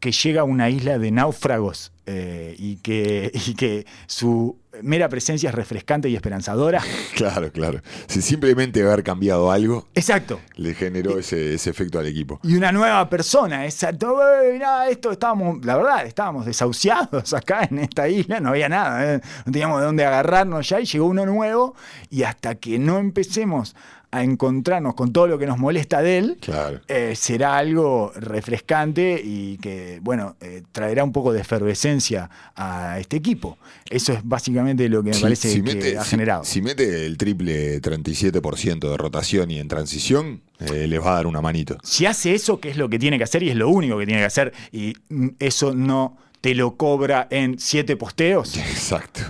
S2: que llega a una isla de náufragos eh, y, que, y que su mera presencia es refrescante y esperanzadora.
S3: Claro, claro. Si simplemente haber cambiado algo
S2: Exacto.
S3: le generó ese, ese efecto al equipo.
S2: y una nueva persona. Exacto. "Ey, mirá, esto estábamos, la verdad, estábamos desahuciados acá en esta isla, no había nada, ¿eh? no teníamos de dónde agarrarnos ya y llegó uno nuevo y hasta que no empecemos a encontrarnos con todo lo que nos molesta de él,
S3: Claro.
S2: eh, será algo refrescante y que, bueno, eh, traerá un poco de efervescencia a este equipo. Eso es básicamente lo que me
S3: Si-
S2: parece
S3: si
S2: que
S3: mete-
S2: ha
S3: si-
S2: generado.
S3: Si mete el triple 37% de rotación y en transición, eh, les va a dar una manito.
S2: Si hace eso, que es lo que tiene que hacer y es lo único que tiene que hacer, y mm, eso no te lo cobra en siete posteos,
S3: Exacto.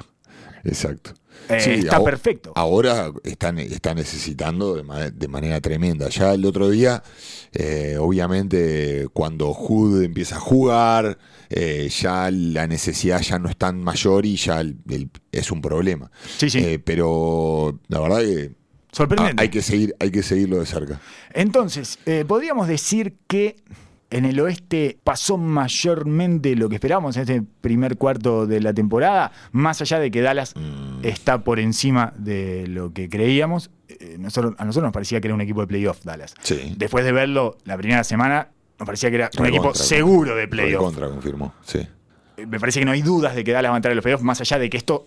S3: Exacto.
S2: Eh, está perfecto.
S3: Ahora están, está necesitando de, ma- de manera tremenda. Ya el otro día, eh, obviamente, cuando Hood empieza a jugar, eh, ya la necesidad ya no es tan mayor y ya el- el- es un problema.
S2: Sí, sí.
S3: Pero la verdad que
S2: sorprendente.
S3: ah, hay que seguir, hay que seguirlo de cerca.
S2: Entonces, podríamos decir que en el oeste pasó mayormente lo que esperábamos en este primer cuarto de la temporada, más allá de que Dallas
S3: Mm.
S2: está por encima de lo que creíamos. eh, nosotros- a nosotros nos parecía que era un equipo de playoff Dallas.
S3: Sí.
S2: Después de verlo la primera semana, nos parecía que era un equipo seguro de playoff.
S3: Contra confirmó, sí.
S2: Eh, Me parece que no hay dudas de que Dallas va a entrar en los playoffs, más allá de que esto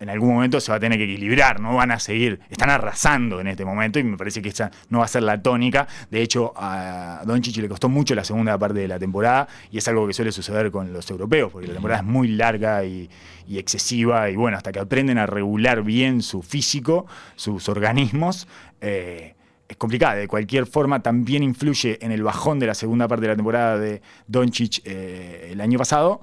S2: en algún momento se va a tener que equilibrar, no van a seguir, están arrasando en este momento y me parece que esa no va a ser la tónica. De hecho, a Doncic le costó mucho la segunda parte de la temporada y es algo que suele suceder con los europeos, porque la temporada es muy larga y, y excesiva y bueno, hasta que aprenden a regular bien su físico, sus organismos. eh, es complicada, de cualquier forma también influye en el bajón de la segunda parte de la temporada de Doncic eh, el año pasado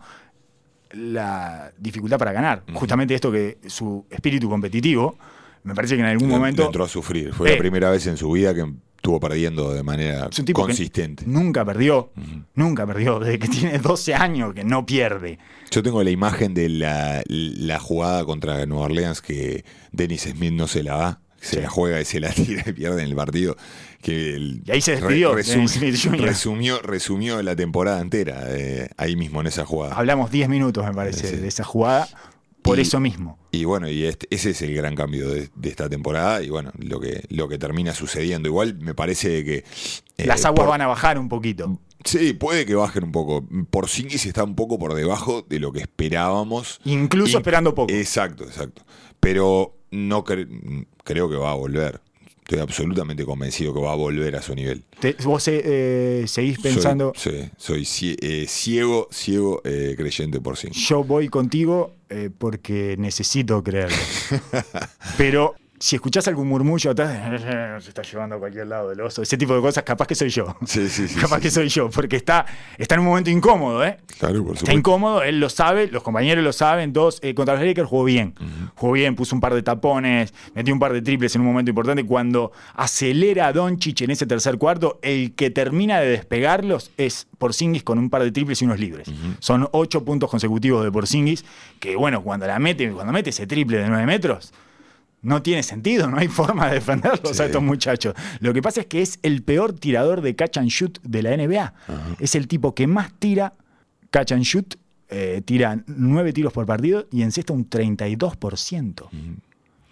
S2: la dificultad para ganar. Justamente esto que su espíritu competitivo, me parece que en algún momento
S3: le entró a sufrir. Fue
S2: Eh.
S3: la primera vez en su vida que estuvo perdiendo de manera
S2: es un tipo
S3: consistente.
S2: que nunca perdió, nunca perdió, desde que tiene 12 años que no pierde.
S3: Yo tengo la imagen de la, la jugada contra Nueva Orleans que Dennis Smith no se la da, se
S2: Sí.
S3: la juega y se la tira y pierde en el partido. Que el-
S2: Y ahí se despidió
S3: resum-
S2: Smith Jr..
S3: resumió, resumió la temporada entera eh, ahí mismo en esa jugada.
S2: Hablamos 10 minutos, me parece,
S3: Sí.
S2: de esa jugada, por
S3: Y-
S2: eso mismo.
S3: Y bueno, y este- ese es el gran cambio de, de esta temporada y bueno, lo que, lo que termina sucediendo. Igual me parece que... eh,
S2: Las aguas
S3: por-
S2: van a bajar un poquito.
S3: Sí, puede que bajen un poco. Por Singis está un poco por debajo de lo que esperábamos.
S2: Incluso
S3: Y-
S2: esperando poco.
S3: Exacto, exacto. Pero no cre- creo que va a volver. Estoy absolutamente convencido que va a volver a su nivel.
S2: Te- vos eh, seguís pensando,
S3: Soy, sí, soy eh, ciego, ciego eh, creyente por Singis.
S2: yo voy contigo eh, porque necesito creerlo. Pero si escuchás algún murmullo atrás, se está llevando a cualquier lado del oso, ese tipo de cosas, capaz que soy yo.
S3: Sí, sí, sí.
S2: capaz
S3: sí.
S2: que soy yo, porque está, está en un momento incómodo, ¿eh?
S3: Claro, por
S2: Está
S3: supuesto.
S2: incómodo, él lo sabe, los compañeros lo saben. Dos, eh, contra los Lakers jugó bien. Jugó bien, puso un par de tapones, metió un par de triples en un momento importante. Cuando acelera a Doncic en ese tercer cuarto, el que termina de despegarlos es Porzingis con un par de triples y unos libres. Son ocho puntos consecutivos de Porzingis, que bueno, cuando la mete, cuando mete ese triple de nueve metros, no tiene sentido, no hay forma de defenderlos
S3: Sí.
S2: a estos muchachos. Lo que pasa es que es el peor tirador de catch and shoot de la NBA. Es el tipo que más tira catch and shoot, eh, tira nueve tiros por partido y encesta un 32%.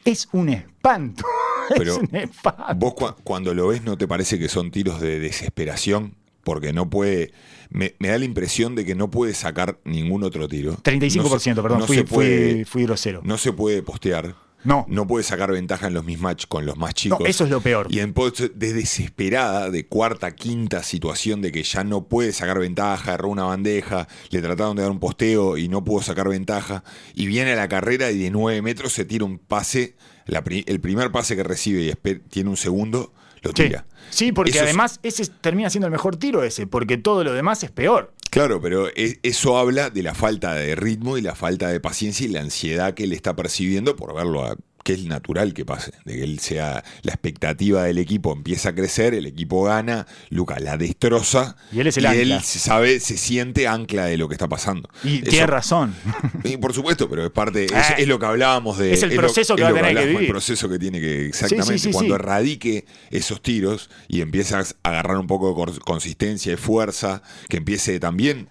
S2: Es un espanto.
S3: Pero
S2: es un espanto.
S3: Vos cua- cuando lo ves no te parece que son tiros de desesperación porque no puede me, me da la impresión de que no puede sacar ningún otro tiro.
S2: 35%,
S3: No se-
S2: perdón,
S3: no
S2: fui,
S3: se puede-
S2: fui- fui grosero.
S3: no se puede postear.
S2: No.
S3: No puede sacar ventaja en los mismatch con los más chicos.
S2: No, eso es lo peor.
S3: Y en post de desesperada, de cuarta, quinta situación de que ya no puede sacar ventaja, erró una bandeja, le trataron de dar un posteo y no pudo sacar ventaja. Y viene a la carrera y de 9 metros se tira un pase, la pri- el primer pase que recibe y tiene un segundo, lo tira.
S2: Sí, porque
S3: Eso es-
S2: además ese termina siendo el mejor tiro ese, porque todo lo demás es peor.
S3: Claro, pero eso habla de la falta de ritmo y la falta de paciencia y la ansiedad que él está percibiendo por verlo a que es natural que pase, de que él sea la expectativa del equipo empieza a crecer, el equipo gana, Luca la destroza
S2: Y él es el ancla.
S3: él se sabe, se siente ancla de lo que está pasando.
S2: Y
S3: Eso-
S2: tiene razón.
S3: y por supuesto, pero es parte, es,
S2: Ah.
S3: es lo que hablábamos de.
S2: Es el
S3: lo-
S2: proceso que va a tener que vivir.
S3: El proceso que tiene que. Exactamente.
S2: sí, sí,
S3: cuando erradique esos tiros y empiezas a agarrar un poco de consistencia y fuerza, que empiece también.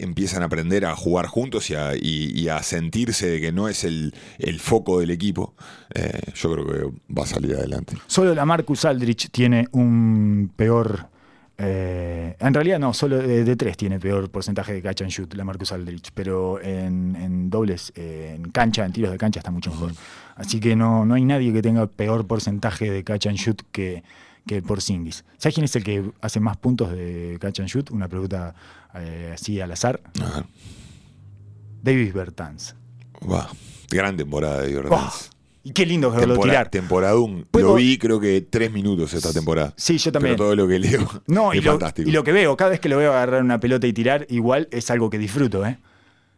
S3: Empiezan a aprender a jugar juntos y a, y- y a sentirse de que no es el, el foco del equipo, eh, yo creo que va a salir adelante.
S2: Solo la Marcus Aldrich tiene un peor. eh, en realidad no, solo de, de tres tiene peor porcentaje de catch and shoot la Marcus Aldrich, pero en, en dobles, eh, en cancha, en tiros de cancha está mucho mejor. Así que no, no hay nadie que tenga peor porcentaje de catch and shoot que, que Porzingis. ¿Sabes quién es el que hace más puntos de catch and shoot? Una pregunta eh, así al azar.
S3: Ajá.
S2: Davis Bertans.
S3: Va. Gran temporada de Jordan.
S2: Y qué lindo verlo
S3: Tempora-
S2: tirar.
S3: temporadún.
S2: ¿Puedo-
S3: Lo vi creo que tres minutos esta temporada.
S2: Sí, yo también.
S3: Pero todo lo que leo
S2: No,
S3: es
S2: y lo,
S3: fantástico.
S2: y lo que veo, cada vez que lo veo agarrar una pelota y tirar, igual es algo que disfruto, ¿eh?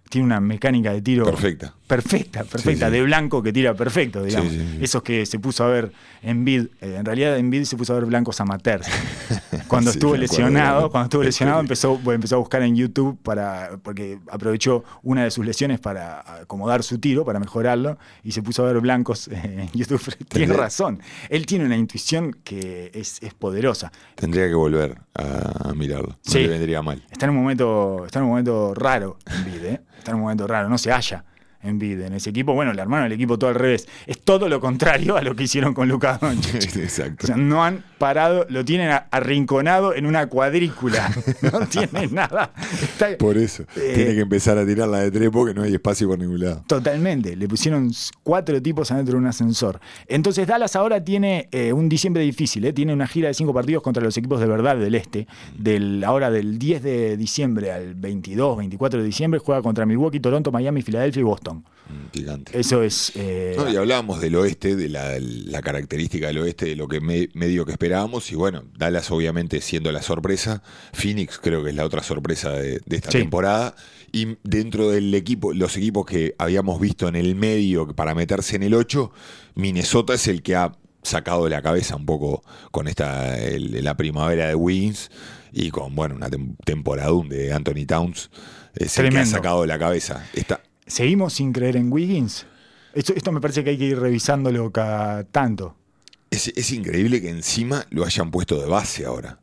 S2: Tiene una mecánica de tiro
S3: Perfecta.
S2: Perfecta, perfecta,
S3: Sí, sí.
S2: de blanco que tira perfecto, digamos.
S3: Sí.
S2: Esos que se puso a ver en vid, eh, en realidad en vid se puso a ver blancos amateurs. Cuando estuvo
S3: acuerdo,
S2: lesionado, cuando estuvo lesionado empezó, bueno, empezó a buscar en YouTube para porque aprovechó una de sus lesiones para acomodar su tiro, para mejorarlo y se puso a ver blancos en YouTube. Tiene razón. Él tiene una intuición que es, es poderosa.
S3: Tendría que volver a mirarlo. No
S2: Sí.
S3: le vendría mal.
S2: Está en un momento, está en un momento raro en Bid, ¿eh? Está en un momento raro, no se halla en Bid en ese equipo. Bueno, el hermano del equipo todo al revés. Es todo lo contrario a lo que hicieron con Luka Doncic.
S3: Exacto.
S2: O sea, no han parado, lo tienen arrinconado en una cuadrícula. No tiene nada. Está-
S3: Por eso.
S2: Eh,
S3: Tiene que empezar a tirar la de tres porque no hay espacio por ningún lado.
S2: Totalmente, le pusieron cuatro tipos adentro de un ascensor. Entonces Dallas ahora tiene eh, un diciembre difícil, ¿eh? tiene una gira de cinco partidos contra los equipos de verdad del este. Del, ahora del 10 de diciembre al 22, 24 de diciembre juega contra Milwaukee, Toronto, Miami, Filadelfia y Boston.
S3: Mm, Gigante.
S2: Eso es... eh,
S3: No, y hablábamos del oeste, de la, la característica del oeste, de lo que me- medio que esperábamos. Y bueno, Dallas obviamente siendo la sorpresa. Phoenix creo que es la otra sorpresa de, de esta
S2: Sí.
S3: temporada. Y dentro del equipo, los equipos que habíamos visto en el medio para meterse en el 8, Minnesota es el que ha sacado de la cabeza un poco con esta el- la primavera de Wiggins y con bueno una tem- temporadún de Anthony Towns. Es el que ha sacado de la cabeza. Está,
S2: ¿Seguimos sin creer en Wiggins? Esto, esto me parece que hay que ir revisándolo cada tanto.
S3: Es, es increíble que encima lo hayan puesto de base ahora.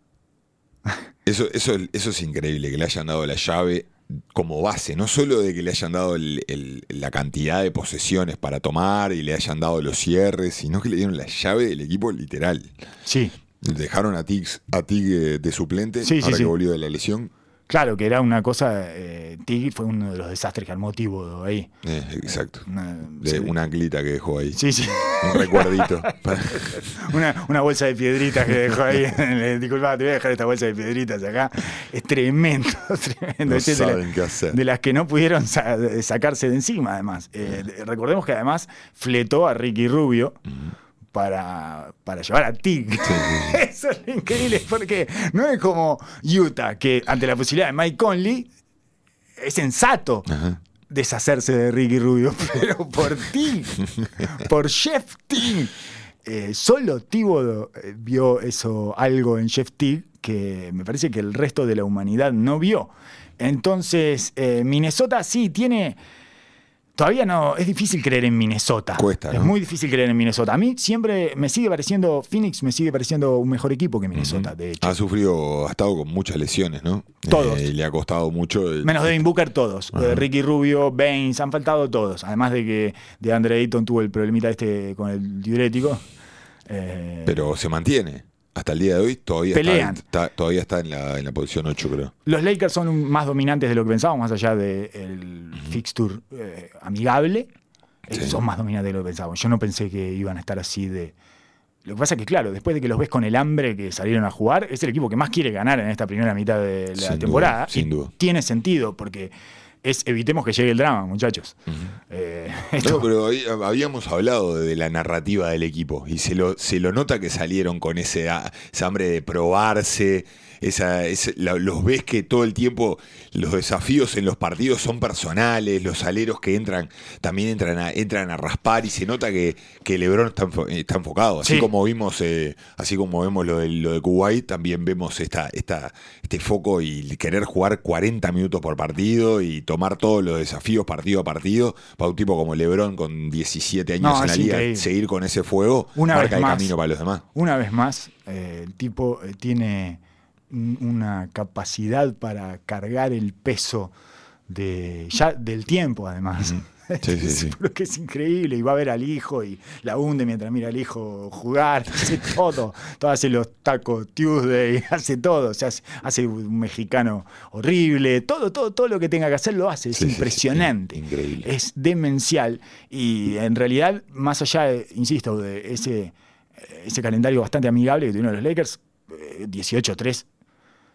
S3: Eso, eso, eso es increíble, que le hayan dado la llave como base, no solo de que le hayan dado el- el- la cantidad de posesiones para tomar y le hayan dado los cierres, sino que le dieron la llave del equipo literal.
S2: Sí,
S3: Dejaron a Tig, a Tig de suplente,
S2: Sí,
S3: ahora
S2: sí.
S3: que volvió de la lesión.
S2: Claro que era una cosa... Eh, fue uno de los desastres que armó Thibodeau ahí.
S3: Eh, exacto.
S2: Una,
S3: De
S2: sí.
S3: una anclita que dejó ahí.
S2: Sí, sí.
S3: Un recuerdito.
S2: Una, una bolsa de piedritas que dejó ahí. Disculpa, te voy a dejar esta bolsa de piedritas acá. Es tremendo, tremendo.
S3: No
S2: es de, la-
S3: saben qué hacer.
S2: de las que no pudieron sa- sacarse de encima, además. Eh, de- recordemos que además fletó a Ricky Rubio. Para, para llevar a Tig. Eso es increíble porque no es como Utah, que ante la posibilidad de Mike Conley es sensato
S3: Ajá.
S2: deshacerse de Ricky Rubio, pero por ti, por Jeff Teague. Eh, solo Thibodeau eh, vio eso, algo en Jeff Teague que me parece que el resto de la humanidad no vio. Entonces, eh, Minnesota sí tiene. Todavía no, es difícil creer en Minnesota.
S3: Cuesta,
S2: Es muy difícil creer en Minnesota. A mí siempre me sigue pareciendo, Phoenix me sigue pareciendo un mejor equipo que Minnesota, de hecho.
S3: Ha sufrido, ha estado con muchas lesiones, ¿no?
S2: Todos.
S3: Eh, le ha costado mucho. el-
S2: Menos Devin Booker, todos. Eh, Ricky Rubio, Baines, han faltado todos. Además de que de Andre Ayton tuvo el problemita este con el diurético. Eh,
S3: Pero se mantiene. Hasta el día de hoy todavía
S2: Pelean.
S3: está, está- todavía está en la, en la posición 8, creo.
S2: los Lakers son más dominantes de lo que pensábamos, más allá del fixture eh, amigable. Eh,
S3: Sí.
S2: Son más dominantes de lo que pensábamos. Yo no pensé que iban a estar así de. Lo que pasa es que, claro, después de que los ves con el hambre que salieron a jugar, es el equipo que más quiere ganar en esta primera mitad de la
S3: Sin duda,
S2: temporada.
S3: sin duda.
S2: Tiene sentido, porque es evitemos que llegue el drama, muchachos. Eh,
S3: No, pero habíamos hablado de la narrativa del equipo y se lo, se lo nota que salieron con ese, esa hambre de probarse. Esa, la- los ves que todo el tiempo los desafíos en los partidos son personales, los aleros que entran también entran a, entran a raspar y se nota que, que Lebron está, está enfocado. Así
S2: Sí.
S3: como vimos, eh, así como vemos lo de, lo de Kuwait, también vemos esta, esta, este foco y querer jugar 40 minutos por partido y tomar todos los desafíos partido a partido. Para un tipo como Lebron con 17 años
S2: No,
S3: en la liga,
S2: increíble.
S3: seguir con ese fuego
S2: Una
S3: marca
S2: vez
S3: el
S2: más.
S3: camino para los demás.
S2: Una vez más, eh, el tipo eh, tiene una capacidad para cargar el peso de ya del tiempo, además.
S3: Sí, sí, sí.
S2: Pero que es increíble. Y va a ver al hijo y la hunde mientras mira al hijo jugar. Hace todo. todo hace los tacos Tuesday, hace todo. O sea, hace, un mexicano horrible. Todo, todo, todo lo que tenga que hacer lo hace. Es impresionante.
S3: Increíble.
S2: Es demencial. Y en realidad, más allá, de, insisto, de ese, ese calendario bastante amigable que tuvieron los Lakers, eh, 18-3.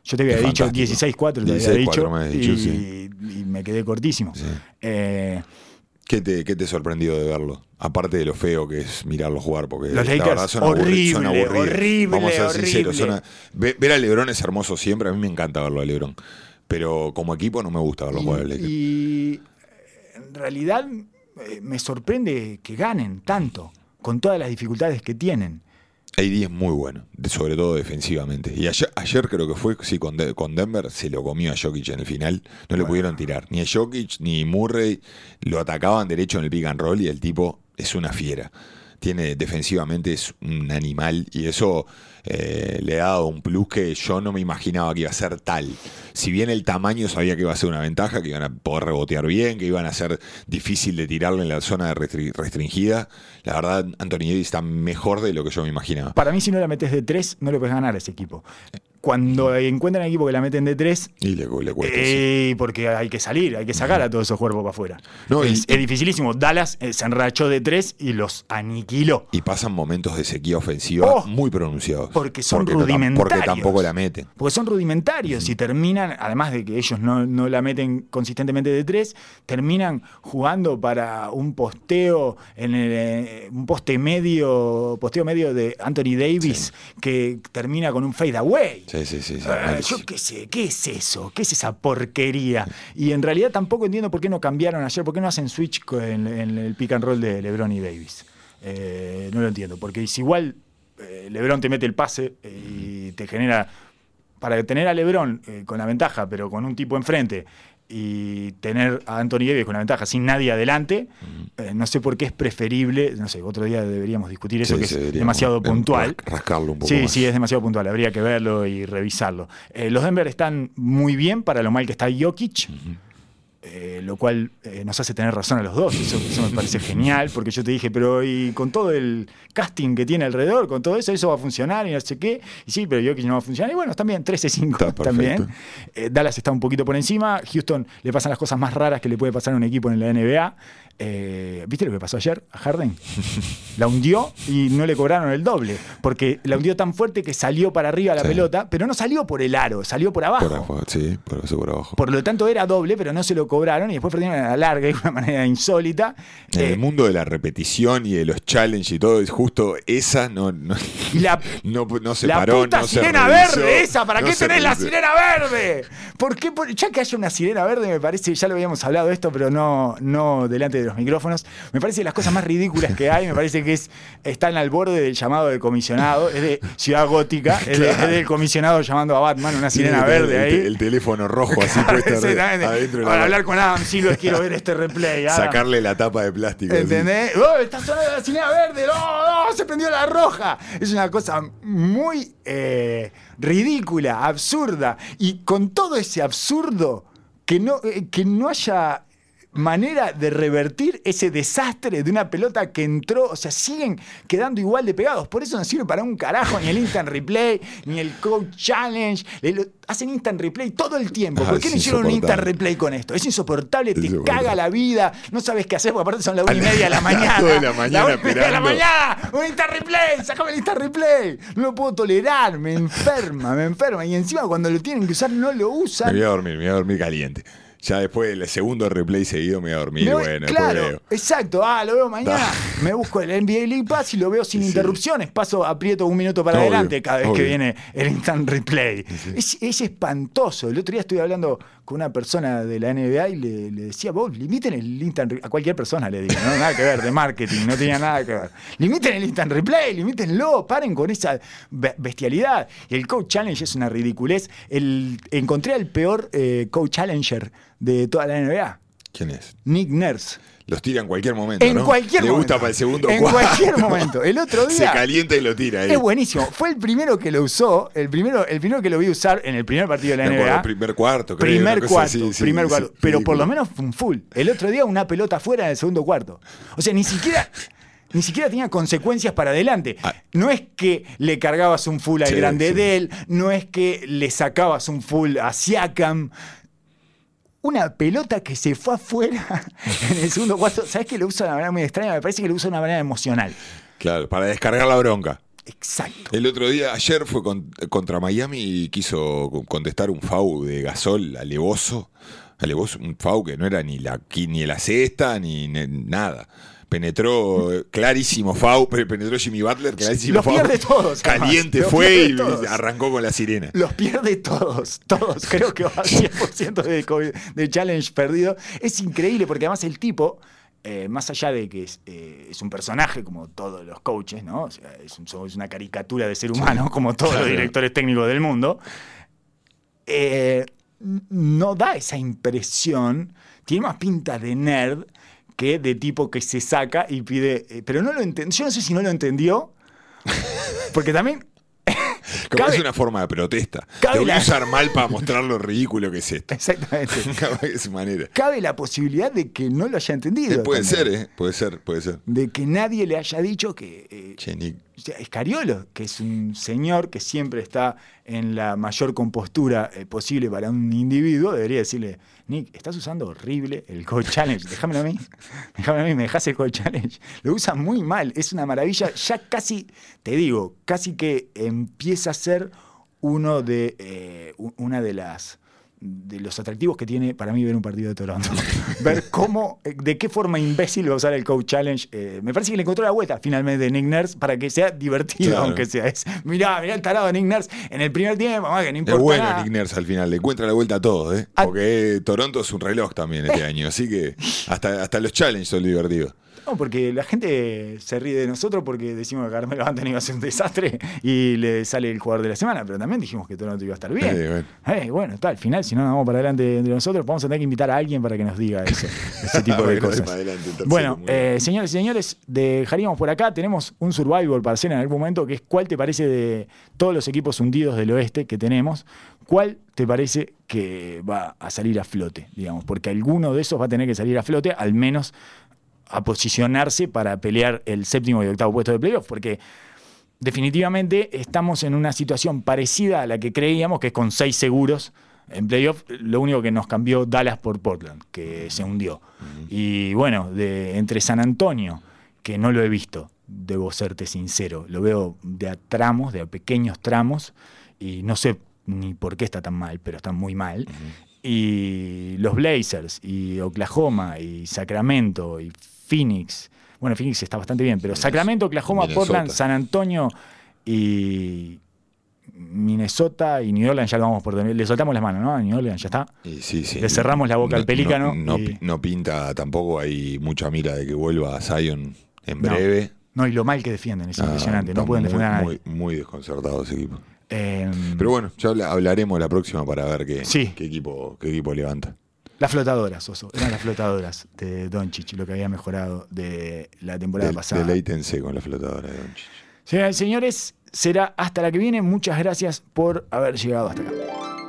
S2: Yo te había dicho
S3: fantástico.
S2: 16-4, te había
S3: 16-4
S2: dicho.
S3: me dicho,
S2: y,
S3: sí.
S2: y me quedé cortísimo.
S3: Sí.
S2: Eh,
S3: ¿Qué te, ¿Qué te sorprendió de verlo? Aparte de lo feo que es mirarlo jugar, porque
S2: Los
S3: la
S2: Lakers,
S3: verdad son,
S2: horrible,
S3: aburridos.
S2: horrible,
S3: Vamos a ser sinceros. son a- ver a Lebron es hermoso siempre, a mí me encanta verlo a Lebron. Pero como equipo no me gusta verlo jugar a Lakers.
S2: y, y, en realidad eh, me sorprende que ganen tanto, con todas las dificultades que tienen.
S3: AD es muy bueno, sobre todo defensivamente. Y ayer, ayer creo que fue, sí, con, De- con Denver se lo comió a Jokic en el final. No le pudieron tirar. Ni a Jokic ni Murray lo atacaban derecho en el pick and roll y el tipo es una fiera. Tiene defensivamente es un animal y eso eh, le ha dado un plus que yo no me imaginaba que iba a ser tal. Si bien el tamaño sabía que iba a ser una ventaja, que iban a poder rebotear bien, que iban a ser difícil de tirarle en la zona restringida, la verdad Anthony Davis está mejor de lo que yo me imaginaba.
S2: Para mí, si no la metes de tres, no le puedes ganar a ese equipo. Cuando encuentran equipo que la meten de tres,
S3: Y le, le cuesta. sí.
S2: Eh, porque hay que salir, hay que sacar a todos esos cuerpos para afuera.
S3: No, y-
S2: es, es dificilísimo. Dallas eh, se enrachó de tres y los aniquiló.
S3: Y pasan momentos de sequía ofensiva
S2: Oh,
S3: muy pronunciados.
S2: porque son rudimentarios.
S3: Porque tampoco la meten.
S2: Porque son rudimentarios y terminan, además de que ellos no, no la meten consistentemente de tres, terminan jugando para un posteo en el, eh, un poste medio, posteo medio de Anthony Davis que termina con un fade away.
S3: Sí, sí, sí. sí,
S2: Ah, yo qué sé, ¿qué es eso? ¿Qué es esa porquería? Y en realidad tampoco entiendo por qué no cambiaron ayer, por qué no hacen switch en, en el pick and roll de LeBron y Davis. Eh, no lo entiendo, porque si igual eh, LeBron te mete el pase eh, y te genera, para tener a LeBron eh, con la ventaja, pero con un tipo enfrente, y tener a Anthony Davis con la ventaja sin nadie adelante, eh, no sé por qué es preferible, no sé, otro día deberíamos discutir eso,
S3: Sí,
S2: que es demasiado
S3: em,
S2: puntual.
S3: ras- Rascarlo un poco
S2: Sí,
S3: más.
S2: sí, es demasiado puntual. Habría que verlo y revisarlo. Eh, los Denver están muy bien para lo mal que está Jokic, eh, lo cual eh, nos hace tener razón a los dos. Eso, eso me parece genial, porque yo te dije, pero y con todo el casting que tiene alrededor, con todo eso, eso va a funcionar y no sé qué. Y sí, pero Jokic no va a funcionar. Y bueno, bien, 13-5
S3: Está perfecto.
S2: también. Eh, Dallas está un poquito por encima. Houston le pasan las cosas más raras que le puede pasar a un equipo en la NBA. Eh, ¿Viste lo que pasó ayer a Harden? La hundió y no le cobraron el doble. Porque la hundió tan fuerte que salió para arriba la
S3: Sí.
S2: pelota, pero no salió por el aro, salió por abajo.
S3: Por abajo, sí, por eso por abajo.
S2: Por lo tanto era doble, pero no se lo cobraron y después perdieron a la larga de una manera insólita.
S3: En
S2: Eh,
S3: el mundo de la repetición y de los challenges y todo, es justo esa no, no,
S2: la,
S3: no, no se
S2: la
S3: paró,
S2: puta
S3: no se
S2: sirena
S3: revisó,
S2: verde esa, ¿para
S3: no
S2: qué tenés la sirena verde? ¿Por qué? ya que haya una sirena verde, me parece, ya lo habíamos hablado de esto, pero no, no delante de los micrófonos. Me parece de las cosas más ridículas que hay, me parece que es, están al borde del llamado del comisionado, es de Ciudad Gótica, es, de- del comisionado llamando a Batman, una sirena verde
S3: el,
S2: ahí.
S3: el teléfono rojo así puesto adentro de
S2: Para hablar con Adam Silver, quiero ver este replay. Adam.
S3: Sacarle la tapa de plástico.
S2: ¿Entendés? ¡Oh, está sonando la sirena verde! ¡No, no! ¡Se prendió la roja! Es una cosa muy eh, ridícula, absurda. Y con todo ese absurdo, que no, eh, que no haya manera de revertir ese desastre de una pelota que entró, o sea, siguen quedando igual de pegados. Por eso no sirve para un carajo ni el instant replay, ni el coach challenge. Lo- hacen instant replay todo el tiempo. ¿Por
S3: Ah,
S2: qué
S3: es
S2: no hicieron un instant replay con esto? Es insoportable, te
S3: Insoportable.
S2: caga la vida, no sabes qué hacer, porque aparte son las una y media de la mañana.
S3: de la mañana
S2: una y media de la mañana, un instant replay, sacame el instant replay. No lo puedo tolerar, me enferma, me enferma. Y encima cuando lo tienen que usar no lo
S3: Me
S2: usan.
S3: voy a dormir, me voy a dormir caliente. Ya después del segundo replay seguido me voy a dormir.
S2: Me voy-
S3: bueno,
S2: claro,
S3: veo.
S2: exacto. Ah, lo veo mañana. Me busco el NBA League Pass y lo veo sin
S3: Sí.
S2: interrupciones. Paso, aprieto un minuto para
S3: Obvio,
S2: adelante cada vez que viene el instant replay. Es, es espantoso. El otro día estuve hablando con una persona de la NBA y le, le decía, vos limiten el instant replay. A cualquier persona le digo, no nada que ver, de marketing, no tenía nada que ver. Limiten el instant replay, limítenlo, paren con esa be- bestialidad. Y el Coach Challenge es una ridiculez. El, encontré al peor eh, Coach Challenger de toda la NBA.
S3: ¿Quién es?
S2: Nick Nurse.
S3: Los tira en cualquier momento.
S2: En
S3: ¿no?
S2: cualquier
S3: Le
S2: momento.
S3: gusta para el segundo
S2: En
S3: cuarto.
S2: cualquier momento. El otro
S3: Se
S2: día.
S3: calienta y lo tira. ahí.
S2: Es buenísimo. Fue el primero que lo usó, el primero, el primero que lo vi usar en el primer partido de la NBA.
S3: primer cuarto, creo,
S2: Primer cuarto,
S3: así, sí,
S2: primer
S3: sí,
S2: cuarto. Pero por lo menos fue un full. El otro día una pelota fuera en el segundo cuarto. O sea, ni siquiera. Ni siquiera tenía consecuencias para adelante.
S3: Ah.
S2: No es que le cargabas un full al
S3: Sí,
S2: grande
S3: sí.
S2: de él, no es que le sacabas un full a Siakam. Una pelota que se fue afuera en el segundo cuarto. ¿Sabes que lo usa de una manera muy extraña? Me parece que lo usa de una manera emocional.
S3: Claro, para descargar la bronca.
S2: Exacto.
S3: El otro día, ayer fue con- contra Miami y quiso co- contestar un FAU de Gasol alevoso. Alevoso, un FAU que no era ni la, ni la cesta ni nada. Penetró clarísimo FAU, pe- penetró Jimmy Butler, clarísimo
S2: Los
S3: FAU.
S2: pierde todos.
S3: Caliente fue y
S2: todos.
S3: arrancó con la sirena.
S2: Los pierde todos, todos. Creo que va al 100% de, challenge perdido. Es increíble porque además el tipo, eh, más allá de que es, eh, es un personaje como todos los coaches, ¿no? O sea, es, un- es una caricatura de ser humano como todos
S3: Claro.
S2: los directores técnicos del mundo. eh, no da esa impresión. Tiene más pinta de nerd que de tipo que se saca y pide. eh, pero no lo entendió. Yo no sé si no lo entendió. Porque también cabe-
S3: es una forma de protesta.
S2: cabe
S3: Te voy a
S2: la-
S3: usar mal para mostrar lo ridículo que es esto.
S2: Exactamente.
S3: esa manera.
S2: Cabe la posibilidad de que no lo haya entendido.
S3: Eh, puede
S2: también.
S3: ser, ¿eh? Puede ser, puede ser.
S2: De que nadie le haya dicho que. eh,
S3: Che, Nick,
S2: Escariolo, que es un señor que siempre está en la mayor compostura eh, posible para un individuo, debería decirle: Nick, estás usando horrible el Coach Challenge. Déjamelo a mí. Déjamelo a mí, me dejas el Coach Challenge. Lo usa muy mal. Es una maravilla. Ya casi, te digo, casi que empieza a ser uno de. eh, una de las de los atractivos que tiene para mí ver un partido de Toronto. ver cómo, eh, de qué forma imbécil va a usar el Coach Challenge. Eh, me parece que le encontró la vuelta finalmente Nick Nurse para que sea divertido,
S3: Claro.
S2: aunque sea. Es, mirá, mirá el tarado de Nick Nurse en el primer tiempo, mamá, que no
S3: Es
S2: importa
S3: bueno
S2: nada.
S3: Nick Nurse al final, le encuentra la vuelta a todo, ¿eh?
S2: Ah.
S3: Porque Toronto es un reloj también este año, así que hasta, hasta los challenges son divertidos.
S2: No, porque la gente se ríe de nosotros porque decimos que Carmelo Anthony iba a ser un desastre y le sale el jugador de la semana, pero también dijimos que Toronto iba a estar bien.
S3: Eh, bueno.
S2: Eh, bueno, está, al final, si no nos vamos para adelante entre nosotros, vamos a tener que invitar a alguien para que nos diga eso, ese tipo de cosas.
S3: adelante,
S2: Bueno, eh, señores y señores, dejaríamos por acá. Tenemos un survival para hacer en algún momento, que es cuál te parece de todos los equipos hundidos del oeste que tenemos, cuál te parece que va a salir a flote, digamos, porque alguno de esos va a tener que salir a flote, al menos a posicionarse para pelear el séptimo y octavo puesto de playoff, porque definitivamente estamos en una situación parecida a la que creíamos, que es con seis seguros. En playoff, lo único que nos cambió Dallas por Portland, que se hundió. Y bueno, de, entre San Antonio, que no lo he visto, debo serte sincero, lo veo de a tramos, de a pequeños tramos, y no sé ni por qué está tan mal, pero está muy mal. Y los Blazers, y Oklahoma, y Sacramento, y Phoenix. Bueno, Phoenix está bastante bien, pero Sacramento, Oklahoma,
S3: Minnesota.
S2: Portland, San Antonio y Minnesota y New Orleans ya lo vamos por Le soltamos las manos, ¿no? A New Orleans ya está.
S3: Y sí, sí.
S2: Le cerramos la boca al pelícano
S3: No, no-
S2: y-
S3: no pinta tampoco, hay mucha mira de que vuelva Zion en breve.
S2: No, y lo mal que defienden, es
S3: Ah,
S2: impresionante. No pueden
S3: muy,
S2: defender a nadie.
S3: Muy, muy desconcertado ese equipo.
S2: Eh,
S3: Pero bueno, ya habla- hablaremos la próxima para ver qué,
S2: Sí.
S3: qué, equipo, qué equipo levanta.
S2: Las flotadoras, Oso. Eran las flotadoras de Doncic, lo que había mejorado de la temporada pasada.
S3: Deleítense con la flotadora de Doncic.
S2: Señoras y señores, será hasta la que viene. Muchas gracias por haber llegado hasta acá.